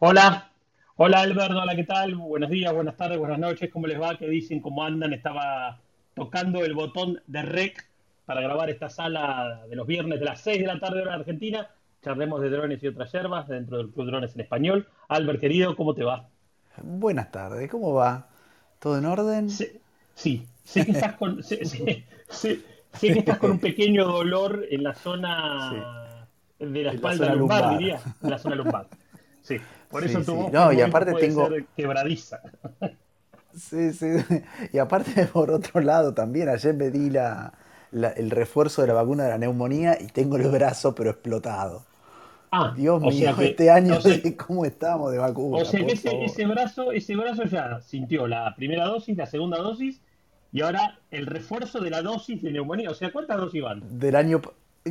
Hola, hola Alberto, hola, ¿qué tal? Buenos días, buenas tardes, buenas noches, ¿cómo les va? ¿Qué dicen? ¿Cómo andan? Estaba tocando el botón de rec para grabar esta sala de los viernes de las 6 de la tarde hora de Argentina. Charlemos de drones y otras yerbas dentro del Club Drones en Español. Albert, querido, ¿cómo te va? Buenas tardes, ¿cómo va? ¿Todo en orden? Sí, sí, sé que estás con, sé, sé- sé- sé que estás con un pequeño dolor en la zona de la la espalda lumbar, lumbar. diría, en la zona lumbar. Sí, por Sí, eso tu sí. voz No, y aparte puede tengo- ser quebradiza. Sí, sí. Y aparte, por otro lado, también ayer me di la, la- el refuerzo de la vacuna de la neumonía y tengo el brazo pero explotado. Ah, Dios o mío, que, este año o sea, cómo estamos de o vacuna, sea que ese, brazo, ese brazo ya sintió la primera dosis, la segunda dosis y ahora el refuerzo de la dosis de neumonía. O sea, ¿cuántas dosis van? Del año,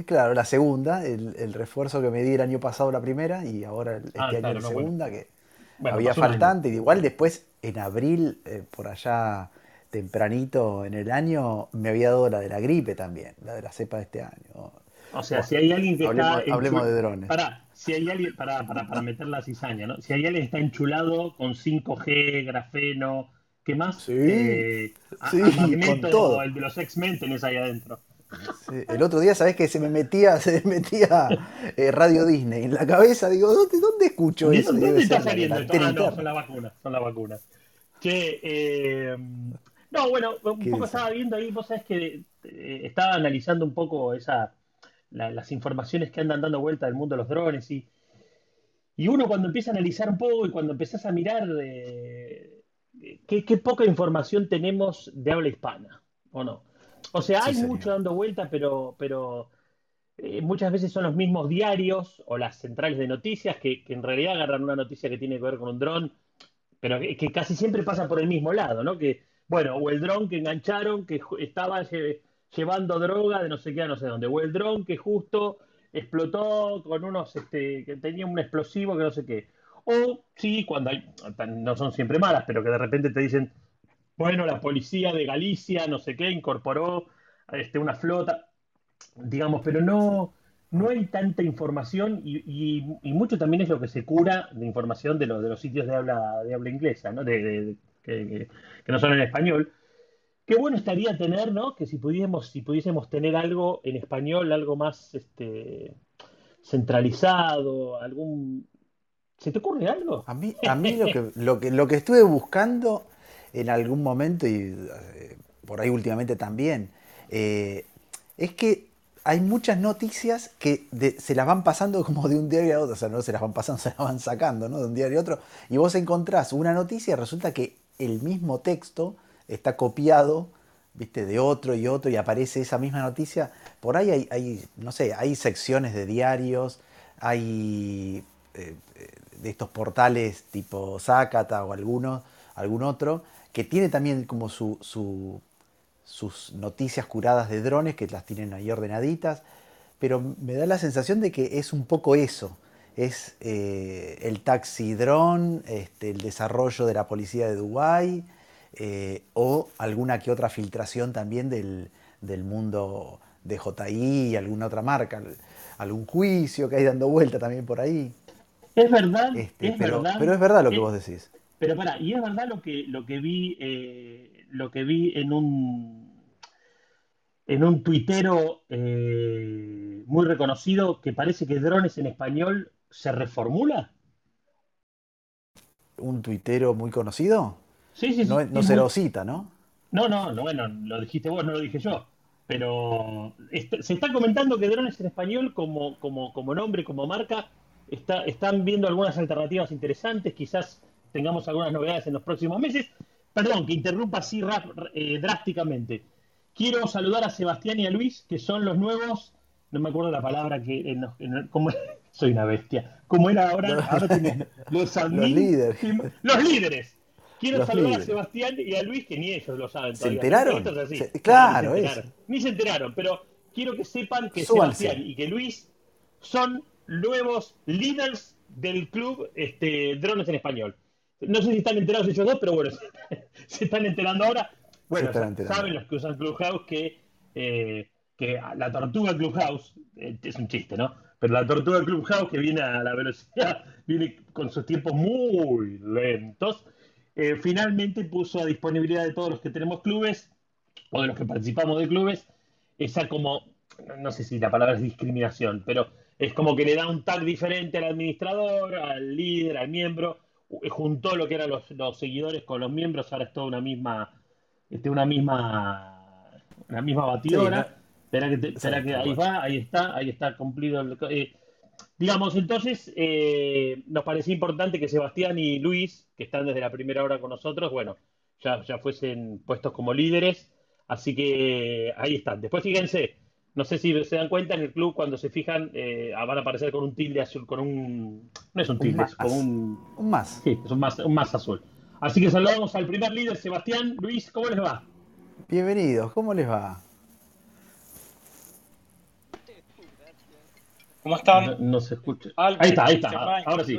claro, la segunda, el, el refuerzo que me di el año pasado la primera y ahora el- Ah, este año claro, la no, bueno. segunda, que Bueno, había año. faltante. Igual después, en abril, eh, por allá tempranito en el año, me había dado la de la gripe también, la de la cepa de este año. O sea, si hay alguien que hablemos, está hablemos de drones. para, si hay alguien, para, para, para meter la cizaña, ¿no? Si hay alguien que está enchulado con 5G, grafeno, ¿qué más? Sí, Eh, sí, a con Magneto, todo. el de los X-Men tenés ahí adentro. Sí, El otro día, ¿sabés que se me metía, se me metía eh, Radio Disney en la cabeza? Digo, ¿dónde, dónde escucho ¿De eso? dónde, debe está saliendo esto? Ah, no, son las vacunas, son las vacunas. Eh, no, bueno, un ¿Qué poco estaba viendo ahí, vos sabés que eh, estaba analizando un poco esa, la- las informaciones que andan dando vuelta del mundo de los drones y, y uno cuando empieza a analizar un poco y cuando empezás a mirar qué, qué poca información tenemos de habla hispana, ¿o no? O sea, Sí, hay mucho dando vuelta, pero, pero eh, muchas veces son los mismos diarios o las centrales de noticias que, que en realidad agarran una noticia que tiene que ver con un dron pero que, que casi siempre pasa por el mismo lado, ¿no? Que, bueno, o el dron que engancharon, que estaba lle- llevando droga de no sé qué a no sé dónde, o el dron que justo explotó con unos, este, que tenía un explosivo que no sé qué. O sí, cuando hay, no son siempre malas, pero que de repente te dicen, bueno, la policía de Galicia, no sé qué, incorporó este, una flota digamos, pero no, no hay tanta información y, mucho también es lo que se cura de información de, los de los sitios de habla, de habla inglesa, ¿no? De, que- que no son en español. Qué bueno estaría tener, ¿no? Que si pudiésemos, si pudiésemos tener algo en español, algo más este, centralizado, algún... ¿Se te ocurre algo? A mí, a mí lo que, lo que, lo que estuve buscando en algún momento y eh, por ahí últimamente también, eh, es que hay muchas noticias que se las van pasando como de un diario a otro, o sea, no se las van pasando, se las van sacando, ¿no? De un diario a otro, y vos encontrás una noticia y resulta que el mismo texto está copiado, viste, de otro y otro, y aparece esa misma noticia. Por ahí hay, no sé, hay secciones de diarios, hay eh, de estos portales tipo Zácata o alguno, algún otro, que tiene también como su, su- sus noticias curadas de drones, que las tienen ahí ordenaditas, pero me da la sensación de que es un poco eso. Es eh, el taxi dron, este, el desarrollo de la policía de Dubái, eh, o alguna que otra filtración también del, del mundo de JI alguna otra marca, algún juicio que hay dando vuelta también por ahí. Es verdad, Este, es pero, verdad. pero es verdad lo que es- vos decís. Pero pará, y es verdad lo que, lo que vi, eh, lo que vi en un, en un tuitero eh, muy reconocido que parece que drones en español se reformula. ¿Un tuitero muy conocido? Sí, sí, sí. No, se muy- lo cita, ¿no? No, no, no, bueno, lo dijiste vos, no lo dije yo. Pero est- se está comentando que drones en español, como, como, como nombre, como marca, está, están viendo algunas alternativas interesantes. Quizás tengamos algunas novedades en los próximos meses. Perdón, que interrumpa así rap- eh, drásticamente. Quiero saludar a Sebastián y a Luis, que son los nuevos. No me acuerdo la palabra que. en los- en el- ¿cómo- soy una bestia. ¿Cómo era ahora? Los admin- líderes. Los líderes. Quiero Los saludar a. Sebastián y a Luis, que ni ellos lo saben ¿Se todavía. enteraron? Esto es así. Se- claro, ni se es. enteraron. Ni se enteraron, pero quiero que sepan que Súbanse. Sebastián y que Luis son nuevos líderes del club este, Drones en Español. No sé si están enterados ellos dos, pero bueno, se están enterando ahora. Bueno, están sa- enterando. saben los que usan Clubhouse que, eh, que la tortuga Clubhouse, eh, es un chiste, ¿no? pero la tortuga Clubhouse, que viene a la velocidad, viene con sus tiempos muy lentos, eh, finalmente puso a disponibilidad de todos los que tenemos clubes, o de los que participamos de clubes, esa como, no sé si la palabra es discriminación, pero es como que le da un tag diferente al administrador, al líder, al miembro, juntó lo que eran los, seguidores con los miembros, ahora es toda una misma, este, una misma, una misma batidora. Espera que, que ahí va, ahí está, ahí está cumplido. El, eh, digamos, entonces eh, nos parecía importante que Sebastián y Luis, que están desde la primera hora con nosotros, bueno, ya, ya fuesen puestos como líderes. Así que ahí están. Después fíjense, no sé si se dan cuenta, en el club cuando se fijan eh, van a aparecer con un tilde azul, con un... No es un tilde, es como un... Un más. Sí, es un más, un más azul. Así que saludamos al primer líder, Sebastián. Luis, ¿cómo les va? Bienvenidos, ¿cómo les va? ¿Cómo están? No, se escucha. ahí está, ahí está. ahora sí.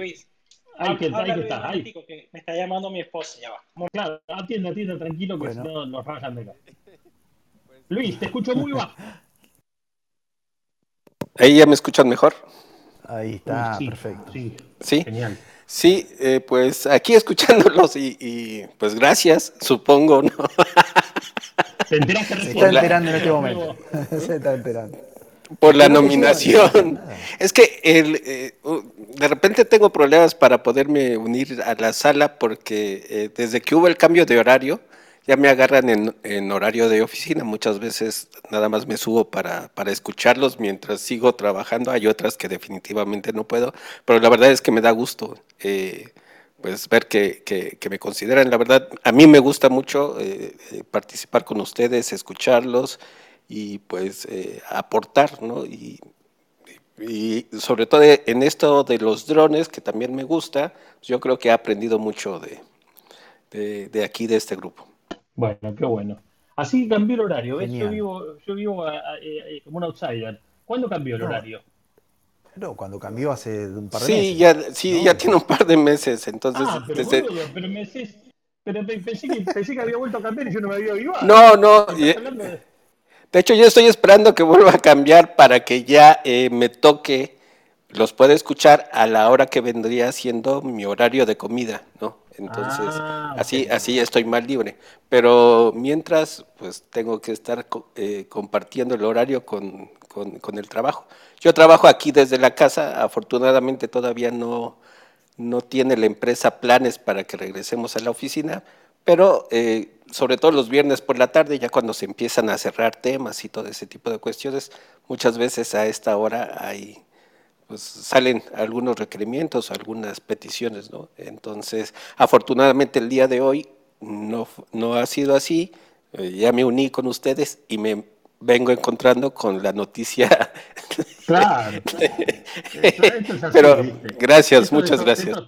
Ahí que, ahí que está. Ahí. Que me está llamando mi esposa, ya va. Claro, atienda, atienda, tranquilo, que si no nos rajan de acá. Luis, te escucho muy bajo. ¿Ahí ya me escuchan mejor? Ahí está, perfecto. Sí, sí, genial. Sí, eh, pues aquí escuchándolos y, y, pues gracias, supongo, ¿no? Se está enterando en este momento. Se está enterando por la nominación. Es que el, eh, de repente tengo problemas para poderme unir a la sala porque eh, desde que hubo el cambio de horario, ya me agarran en, horario de oficina. Muchas veces nada más me subo para, escucharlos mientras sigo trabajando. Hay otras que definitivamente no puedo, pero la verdad es que me da gusto. Eh, pues ver que, me consideran, la verdad, a mí me gusta mucho participar con ustedes, escucharlos, y pues eh, aportar, ¿no? Y, sobre todo en esto de los drones, que también me gusta, yo creo que he aprendido mucho de, aquí, de este grupo. Bueno, qué bueno. Así cambió el horario, ¿ves? Yo vivo, yo vivo como un outsider. ¿Cuándo cambió el horario? No, cuando cambió hace un par de sí, meses. Ya, sí, ya tiene un par de meses, entonces... Ah, pero, desde... pero meses... Pero pensé que, pensé que había vuelto a cambiar y yo no me había avivado. No, no. De hecho, yo estoy esperando que vuelva a cambiar para que ya eh, me toque, los pueda escuchar a la hora que vendría siendo mi horario de comida, ¿no? Entonces, ah, así, así estoy más libre. Pero mientras, pues tengo que estar eh, compartiendo el horario con, con, el trabajo. Yo trabajo aquí desde la casa, afortunadamente todavía no, no tiene la empresa planes para que regresemos a la oficina, pero eh, sobre todo los viernes por la tarde, ya cuando se empiezan a cerrar temas y todo ese tipo de cuestiones, muchas veces a esta hora hay, pues salen algunos requerimientos, algunas peticiones, ¿no? Entonces, afortunadamente el día de hoy no, no ha sido así, eh, ya me uní con ustedes y me vengo encontrando con la noticia. Claro. Pero gracias, muchas gracias.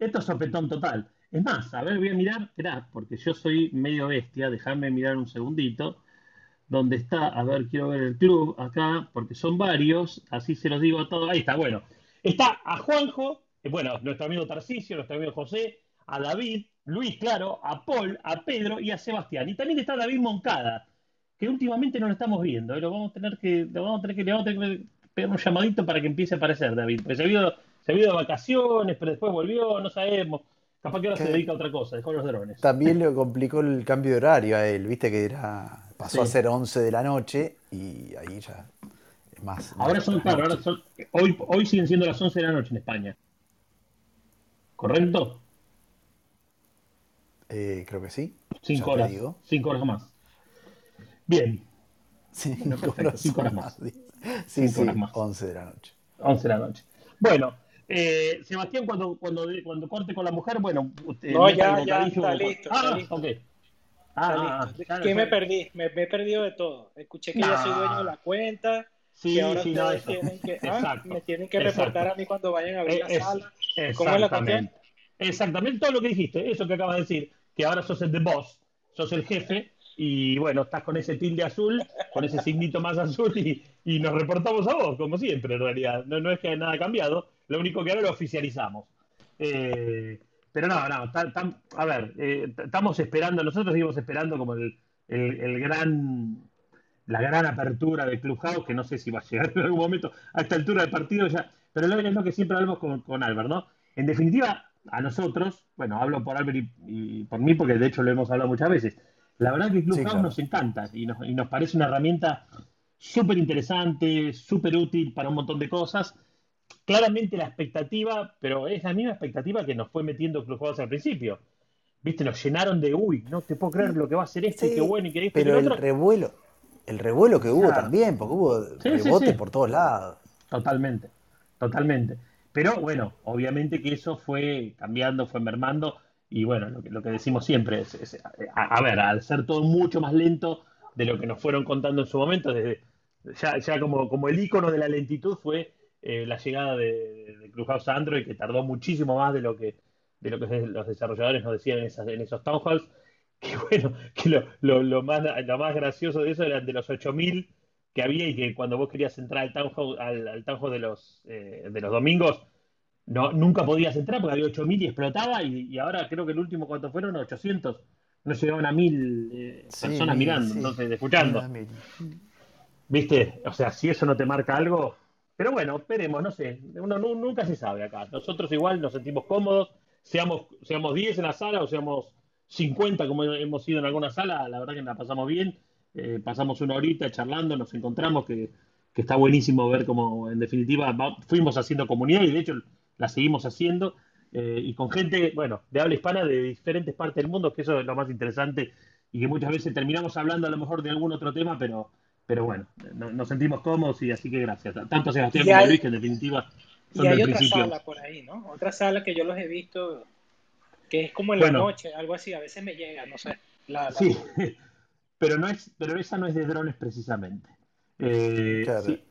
Esto, es sopetón total. Es más, a ver, voy a mirar, porque yo soy medio bestia, déjame mirar un segundito, donde está, a ver, quiero ver el club acá, porque son varios, así se los digo a todos. Ahí está, bueno. Está a Juanjo, eh, bueno, nuestro amigo Tarcisio, nuestro amigo José, a David, Luis, claro, a Paul, a Pedro y a Sebastián. Y también está David Moncada, que últimamente no lo estamos viendo, ¿eh? lo vamos a tener que, lo vamos a tener que, le vamos a tener que pegar un llamadito para que empiece a aparecer, David. Porque se ha ido, se ido de vacaciones, pero después volvió, no sabemos. Capaz que ahora se dedica a otra cosa, dejó los drones. También le complicó el cambio de horario a él, viste que era pasó a ser 11 de la noche y ahí ya es más. Ahora son, claro, ahora son, hoy, hoy siguen siendo las 11 de la noche en España. ¿Correcto? Eh, creo que sí. Cinco horas. Cinco horas más. Bien. Cinco, horas, cinco horas más. Sí, sí, horas más. 11 de la noche. 11 de la noche. Bueno, eh, Sebastián, cuando, cuando, cuando corte con la mujer, bueno, usted no, ya, ya está listo. Ah, listo. ok. Ah, ah que me perdí, me, me, he perdido de todo. Escuché que ya soy dueño de la cuenta. Sí, y ahora sí, no, tienen que, ah, me tienen que reportar a mí cuando vayan a abrir la sala. ¿Cómo es la cuestión? Exactamente todo lo que dijiste, eso que acabas de decir, que ahora sos el de boss, sos el jefe, y bueno, estás con ese tilde azul, con ese signito más azul, y, y nos reportamos a vos, como siempre, en realidad. No, no es que haya nada cambiado, lo único que ahora lo oficializamos. Eh, pero no, no, a ver, eh, estamos esperando, nosotros seguimos esperando como el, el, gran, la gran apertura de Clubhouse, que no sé si va a llegar en algún momento a esta altura del partido ya, pero es lo que siempre hablamos con, con Albert, ¿no? En definitiva, a nosotros, bueno, hablo por Albert y, por mí porque de hecho lo hemos hablado muchas veces, la verdad que Clubhouse nos encanta y nos, y nos parece una herramienta súper interesante, súper útil para un montón de cosas. Claramente la expectativa, pero es la misma expectativa que nos fue metiendo Clubhouse al principio. Viste, nos llenaron de, uy, no te puedo creer lo que va a ser este, qué bueno y qué esto Pero el revuelo, el revuelo que hubo también, porque hubo rebote por todos lados. Totalmente, totalmente. Pero bueno, obviamente que eso fue cambiando, fue mermando. Y bueno, lo que, lo que decimos siempre es, a, ver, al ser todo mucho más lento de lo que nos fueron contando en su momento, desde ya, ya como, como el icono de la lentitud fue eh, la llegada de, de, Clubhouse a Android, que tardó muchísimo más de lo que, de lo que los desarrolladores nos decían en, esas, en esos town halls. Que bueno, que lo, lo, lo, más, lo más gracioso de eso eran de los 8000 que había y que cuando vos querías entrar al town hall, al, al de, los, eh, de los domingos, no, nunca podías entrar porque había 8000 y explotaba. Y, y, ahora creo que el último, ¿cuánto fueron? 800. No llegaban a mil eh, personas mirando, entonces, escuchando. ¿Viste? O sea, si eso no te marca algo. Pero bueno, esperemos, no sé. Uno nunca se sabe acá. Nosotros igual nos sentimos cómodos, seamos, seamos 10 en la sala o seamos 50 como hemos sido en alguna sala, la verdad que la pasamos bien. Eh, pasamos una horita charlando, nos encontramos, que, que está buenísimo ver cómo en definitiva fuimos haciendo comunidad y de hecho la seguimos haciendo. Eh, y con gente, bueno, de habla hispana de diferentes partes del mundo, que eso es lo más interesante y que muchas veces terminamos hablando a lo mejor de algún otro tema, pero pero bueno, nos sentimos cómodos y así que gracias. Tanto Sebastián como Luis, que en definitiva son y hay otra sala por ahí, ¿no? Otra sala que yo los he visto, que es como en la noche, algo así, a veces me llega, no sé. Sí, pero, no es, pero esa no es de drones precisamente. Eh, sí.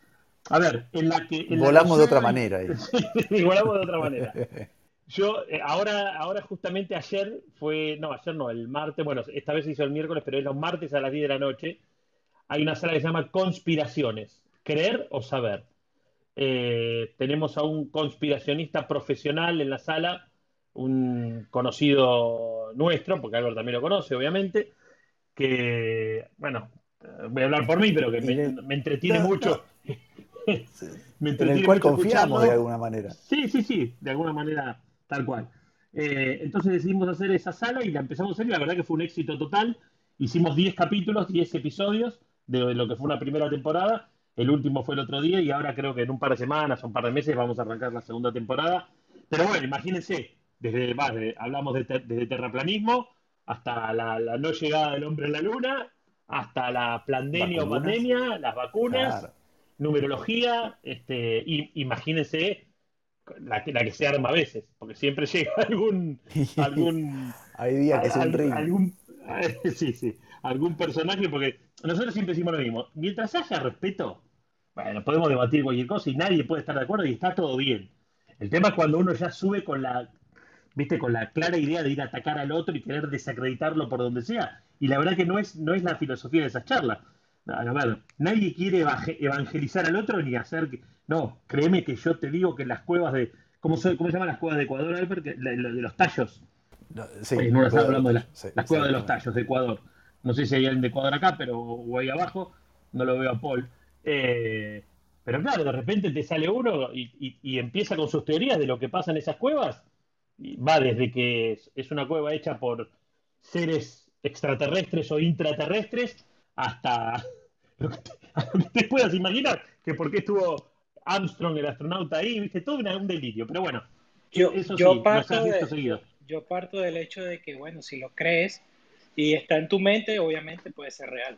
A ver, en la que... volamos de otra manera. sí, volamos de otra manera. Yo, eh, ahora, ahora justamente ayer fue, no, ayer no, el martes, bueno, esta vez se hizo el miércoles, pero es los martes a las 10 de la noche hay una sala que se llama Conspiraciones, creer o saber. Eh, tenemos a un conspiracionista profesional en la sala, un conocido nuestro, porque Álvaro también lo conoce, obviamente, que, bueno, voy a hablar por mí, pero que me, entretiene mucho. me entretiene en el cual confiamos de alguna manera. Sí, sí, sí, de alguna manera, tal cual. Eh, entonces decidimos hacer esa sala y la empezamos a hacer y la verdad que fue un éxito total. Hicimos 10 capítulos, 10 episodios de lo que fue una primera temporada. El último fue el otro día y ahora creo que en un par de semanas o un par de meses vamos a arrancar la segunda temporada. Pero bueno, imagínense, desde, hablamos de desde terraplanismo hasta la, no llegada del hombre a la luna, hasta la pandemia o pandemia, las vacunas, numerología, este, y, imagínense la, la, que se arma a veces, porque siempre llega algún... algún Hay días que se algún, sí, sí, algún personaje, porque nosotros siempre decimos lo mismo. Mientras haya respeto, bueno, podemos debatir cualquier cosa y nadie puede estar de acuerdo y está todo bien. El tema es cuando uno ya sube con la, viste, con la clara idea de ir a atacar al otro y querer desacreditarlo por donde sea. Y la verdad que no es, no es la filosofía de esas charlas. A ver, nadie quiere evangelizar al otro ni hacer que. No, créeme que yo te digo que las cuevas de. ¿Cómo, se, cómo se llaman las cuevas de Ecuador, Albert? De, los tallos. sí, no hablando de las cuevas de los tallos de Ecuador no sé si hay alguien de cuadro acá, pero o ahí abajo, no lo veo a Paul. Eh, pero claro, de repente te sale uno y, empieza con sus teorías de lo que pasa en esas cuevas. va desde que es, una cueva hecha por seres extraterrestres o intraterrestres hasta lo que te, puedas imaginar, que por qué estuvo Armstrong, el astronauta ahí, viste, todo un delirio. Pero bueno, yo, eso yo, parto yo parto del hecho de que, bueno, si lo crees, y está en tu mente, obviamente puede ser real.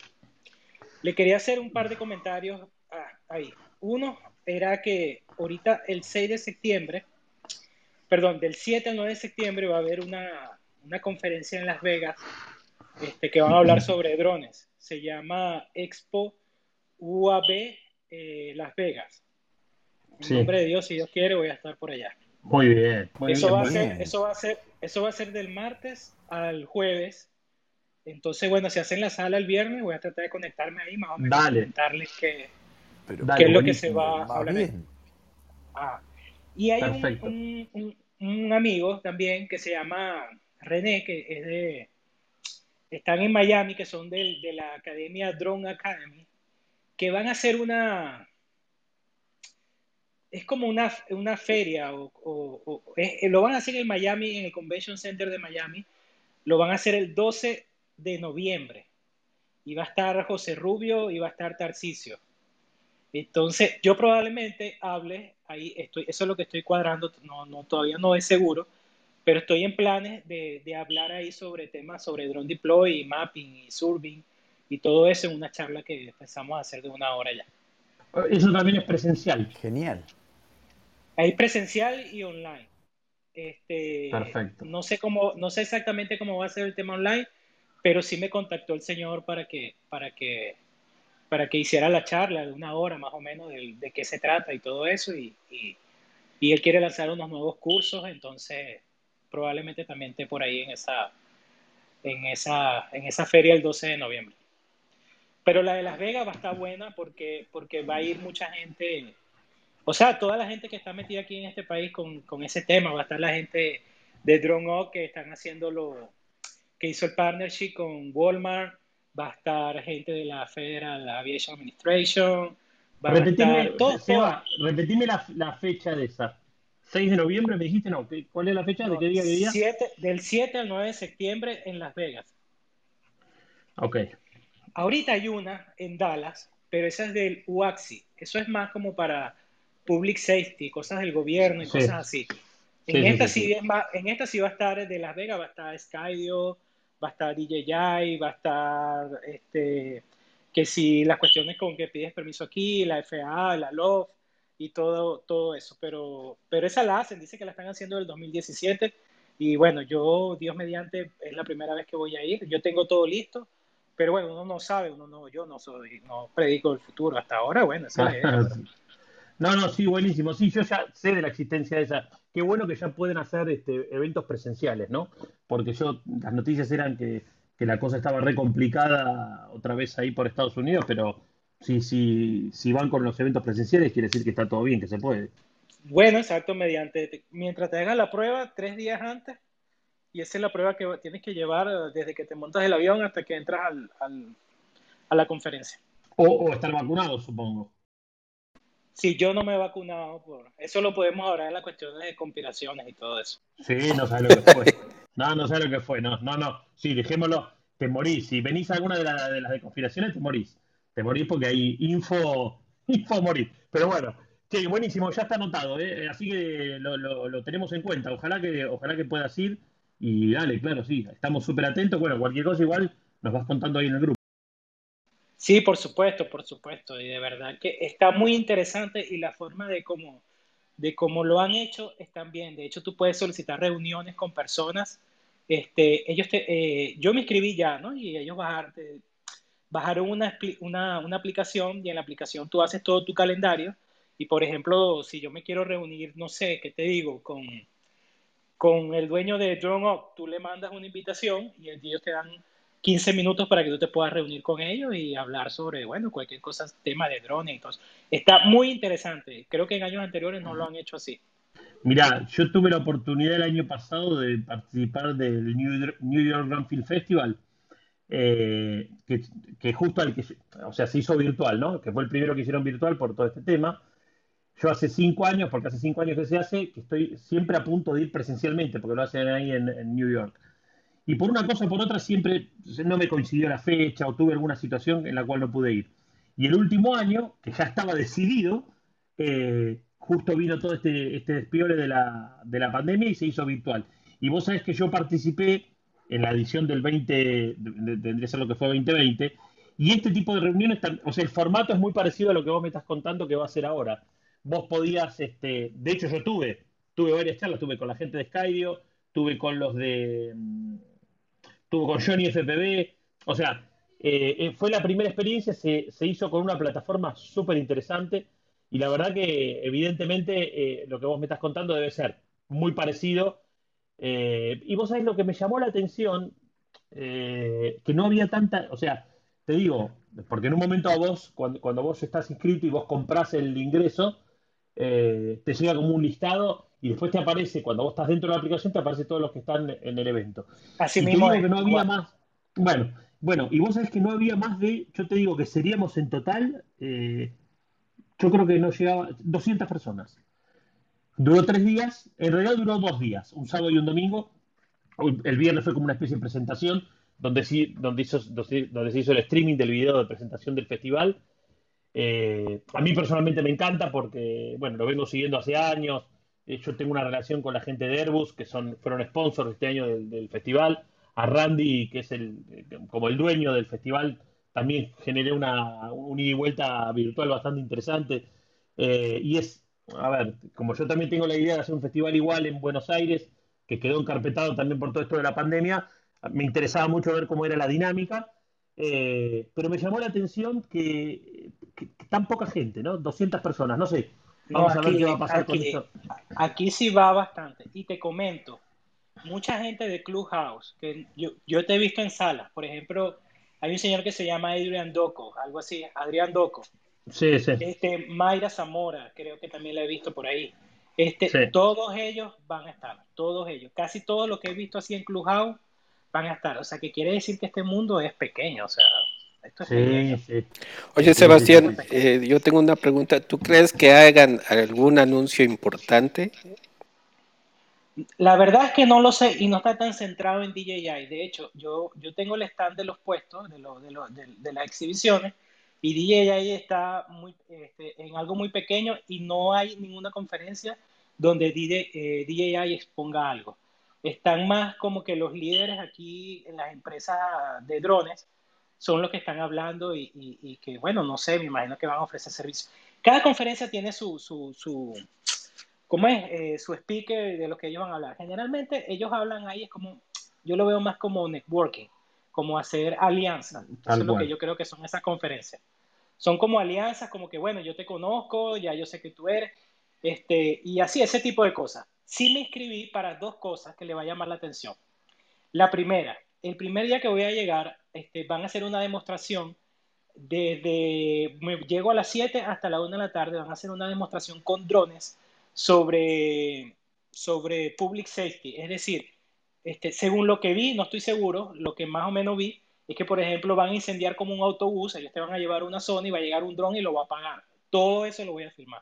Le quería hacer un par de comentarios ah, ahí. Uno era que ahorita el 6 de septiembre, perdón, del 7 al 9 de septiembre va a haber una, una conferencia en Las Vegas este, que van a hablar sobre drones. Se llama Expo UAB eh, Las Vegas. En nombre de Dios, si Dios quiere, voy a estar por allá. Muy bien. eso, va a ser, eso, va a ser, eso va a ser del martes al jueves entonces, bueno, si hacen la sala el viernes, voy a tratar de conectarme ahí más o menos Dale. comentarles qué, qué es lo que se va a hablar. Ah. Y hay un, un, amigo también que se llama René, que es de, están en Miami, que son de, de la Academia Drone Academy. que van a hacer una, es como una, una feria, o, lo van a hacer en Miami, en el Convention Center de Miami, lo van a hacer el 12 de noviembre. Y va a estar José Rubio y va a estar Tarcisio. Entonces, yo probablemente hable, ahí estoy, eso es lo que estoy cuadrando, no, no, todavía no es seguro, pero estoy en planes de, de hablar ahí sobre temas sobre drone deploy y mapping y surving y todo eso en una charla que empezamos a hacer de una hora ya. Eso también es presencial. Genial. Hay presencial y online. Este, Perfecto. No sé cómo, no sé exactamente cómo va a ser el tema online, pero sí me contactó el señor para que, para que, para que hiciera la charla de una hora más o menos de, de qué se trata y todo eso. Y, y, y, él quiere lanzar unos nuevos cursos, entonces probablemente también esté por ahí en esa, en esa, en esa feria el 12 de noviembre. Pero la de Las Vegas va a estar buena porque, porque va a ir mucha gente, o sea, toda la gente que está metida aquí en este país con, con ese tema, va a estar la gente de Drone que están haciendo lo que hizo el partnership con Walmart, va a estar gente de la Federal Aviation Administration, va repetime, a estar todo, repetime la, la, fecha de esa. 6 de noviembre me dijiste, no, ¿cuál es la fecha? ¿De qué día? Qué día? del 7 al 9 de septiembre en Las Vegas. Ok. Ahorita hay una en Dallas, pero esa es del UAXI. Eso es más como para public safety, cosas del gobierno y cosas así. En, esta sí, en esta sí va a estar de Las Vegas, va a estar Skydio, va a estar DJI, va a estar este, que si las cuestiones con que pides permiso aquí, la FAA, la LOF y todo, todo eso. Pero, pero esa la hacen, dice que la están haciendo del 2017. Y bueno, yo, Dios mediante, es la primera vez que voy a ir. Yo tengo todo listo pero bueno, uno no sabe, uno no, yo no soy, no predico el futuro hasta ahora, bueno, No, no, sí, buenísimo. Sí, yo ya sé de la existencia de esa. Qué bueno que ya pueden hacer este, eventos presenciales, ¿no? Porque yo, las noticias eran que, la cosa estaba re complicada otra vez ahí por Estados Unidos, pero sí, sí, si van con los eventos presenciales, quiere decir que está todo bien, que se puede. Bueno, exacto, mediante, mientras te hagan la prueba tres días antes, y esa es la prueba que tienes que llevar eh, desde que te montas el avión hasta que entras al, al, a la conferencia. O, estar vacunado, supongo. Sí, yo no me he vacunado. Eso lo podemos hablar en la cuestión de conspiraciones y todo eso. Sí, no sabes lo que fue. No, no sabes lo que fue. No, no, no. Sí, dejémoslo. Te morís. Si venís a alguna de, de las de conspiraciones, te morís. Te morís porque hay info, info morir. Pero bueno, sí, buenísimo. Ya está anotado. ¿eh? Así que lo, lo, lo, tenemos en cuenta. Ojalá que, ojalá que puedas ir y dale, claro, sí, estamos súper atentos. Bueno, cualquier cosa igual nos vas contando ahí en el grupo. Sí, por supuesto, por supuesto. Y de verdad que está muy interesante y la forma de cómo, de cómo lo han hecho están bien. De hecho, tú puedes solicitar reuniones con personas. Este, ellos te, eh, yo me inscribí ya, ¿no? Y ellos bajaron una, una, una aplicación y en la aplicación tú haces todo tu calendario. Y por ejemplo, si yo me quiero reunir, no sé, ¿qué te digo? Con, con el dueño de Drone tú le mandas una invitación y ellos te dan 15 minutos para que tú te puedas reunir con ellos y hablar sobre, bueno, cualquier cosa, tema de drones todo. Está muy interesante. Creo que en años anteriores no lo han hecho así. Mira, yo tuve la oportunidad el año pasado de participar del New York Grand Film Festival, eh, que, que, justo al que, o sea, se hizo virtual, ¿no? Que fue el primero que hicieron virtual por todo este tema. Yo hace cinco años, porque hace cinco años que se hace, que estoy siempre a punto de ir presencialmente, porque lo hacen ahí en, New York. Y por una cosa o por otra siempre no me coincidió la fecha o tuve alguna situación en la cual no pude ir. Y el último año, que ya estaba decidido, eh, justo vino todo este, este de la, de la pandemia y se hizo virtual. Y vos sabés que yo participé en la edición del 20, tendría que ser lo que fue 2020, y este tipo de reuniones, o sea, el formato es muy parecido a lo que vos me estás contando que va a ser ahora vos podías, este, de hecho yo tuve, tuve varias charlas, tuve con la gente de Skydio, tuve con los de, tuve con Johnny FPV, o sea, eh, eh, fue la primera experiencia, se, hizo con una plataforma súper interesante y la verdad que evidentemente eh, lo que vos me estás contando debe ser muy parecido. y vos sabés lo que me llamó la atención, que no había tanta, o sea, te digo, porque en un momento a vos, cuando, cuando vos estás inscrito y vos compras el ingreso, eh, te llega como un listado y después te aparece, cuando vos estás dentro de la aplicación, te aparece todos los que están en el evento. Así mismo. que no había más. Bueno, Bueno, y vos sabés que no había más de, yo te digo que seríamos en total, eh, yo creo que no llegaba, 200 personas. Duró tres días, en realidad duró dos días, un sábado y un domingo. El viernes fue como una especie de presentación donde, sí, donde, hizo, donde se hizo el streaming del video de presentación del festival. Eh, a mí personalmente me encanta porque, bueno, lo vengo siguiendo hace años. Yo tengo una relación con la gente de Airbus, que son, fueron sponsors este año del, festival. A Randy, que es el, como el dueño del festival, también generé una, un ida y vuelta virtual bastante interesante. Eh, y es a ver, como yo también tengo la idea de hacer un festival igual en Buenos Aires, que quedó encarpetado también por todo esto de la pandemia, me interesaba mucho ver cómo era la dinámica, eh, pero me llamó la atención que, tan poca gente, ¿no? 200 personas, no sé. Vamos a ver qué va a pasar con esto. Aquí sí va bastante. Y te comento, mucha gente de Clubhouse, que yo, yo te he visto en salas, por ejemplo, hay un señor que se llama Adrian Doco, algo así, Adrián Doco Sí, sí. Este, Mayra Zamora, creo que también la he visto por ahí. Este, Todos ellos van a estar, todos ellos. Casi todo lo que he visto así en Clubhouse van a estar. O sea, que quiere decir que este mundo es pequeño. O sea, esto es sí, sí. Oye, Sebastián, eh, yo tengo una pregunta. ¿Tú crees que hagan algún anuncio importante? La verdad es que no lo sé y no está tan centrado en DJI. De hecho, yo, yo tengo el stand de los puestos, de, lo, de, lo, de las exhibiciones y DJI está muy, este, en algo muy pequeño y no hay ninguna conferencia donde DJI eh, exponga algo. Están más como que los líderes aquí en las empresas de drones son los que están hablando y, que, bueno, no sé, me imagino que van a ofrecer servicios. Cada conferencia tiene su, su, su ¿cómo es? Eh, su speaker de lo que ellos van a hablar. Generalmente ellos hablan ahí, es como, yo lo veo más como networking como hacer alianzas. Eso es lo que yo creo que son esas conferencias. Son como alianzas, como que, bueno, yo te conozco, ya yo sé que tú eres, este, y así, ese tipo de cosas. Sí me inscribí para dos cosas que le va a llamar la atención. La primera, el primer día que voy a llegar, este, van a hacer una demostración desde, me llego a las 7 hasta la 1 de la tarde, van a hacer una demostración con drones sobre, sobre public safety, es decir, este, según lo que vi, no estoy seguro, lo que más o menos vi es que, por ejemplo, van a incendiar como un autobús, ellos te van a llevar una zona y va a llegar un dron y lo va a apagar. Todo eso lo voy a filmar.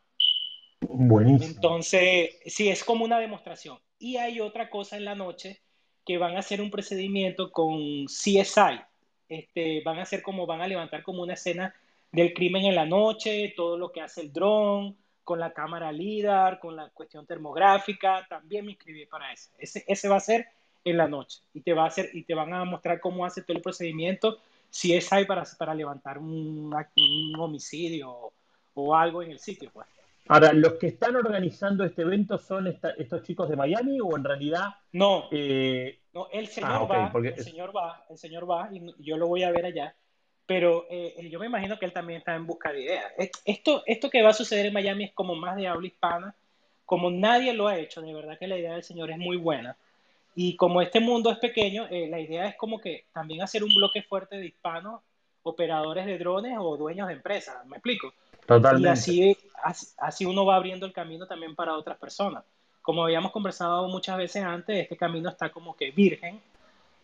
Buenísimo. Entonces, sí, es como una demostración. Y hay otra cosa en la noche que van a hacer un procedimiento con CSI. Este, van a hacer como, van a levantar como una escena del crimen en la noche, todo lo que hace el dron, con la cámara LIDAR, con la cuestión termográfica. También me inscribí para ese. Ese, ese va a ser en la noche y te va a hacer y te van a mostrar cómo hace todo el procedimiento si es ahí para, para levantar un, homicidio o, algo en el sitio pues ahora los que están organizando este evento son estos chicos de Miami o en realidad no. eh, no el señor ah, va el señor va el señor va y yo lo voy a ver allá pero eh, yo me imagino que él también está en busca de ideas. Esto esto que va a suceder en Miami es como más de habla hispana como nadie lo ha hecho de verdad que la idea del señor es muy buena. Y como este mundo es pequeño, eh, la idea es como que también hacer un bloque fuerte de hispanos, operadores de drones o dueños de empresas, ¿me explico? Totalmente. Y así, así uno va abriendo el camino también para otras personas. Como habíamos conversado muchas veces antes, este camino está como que virgen.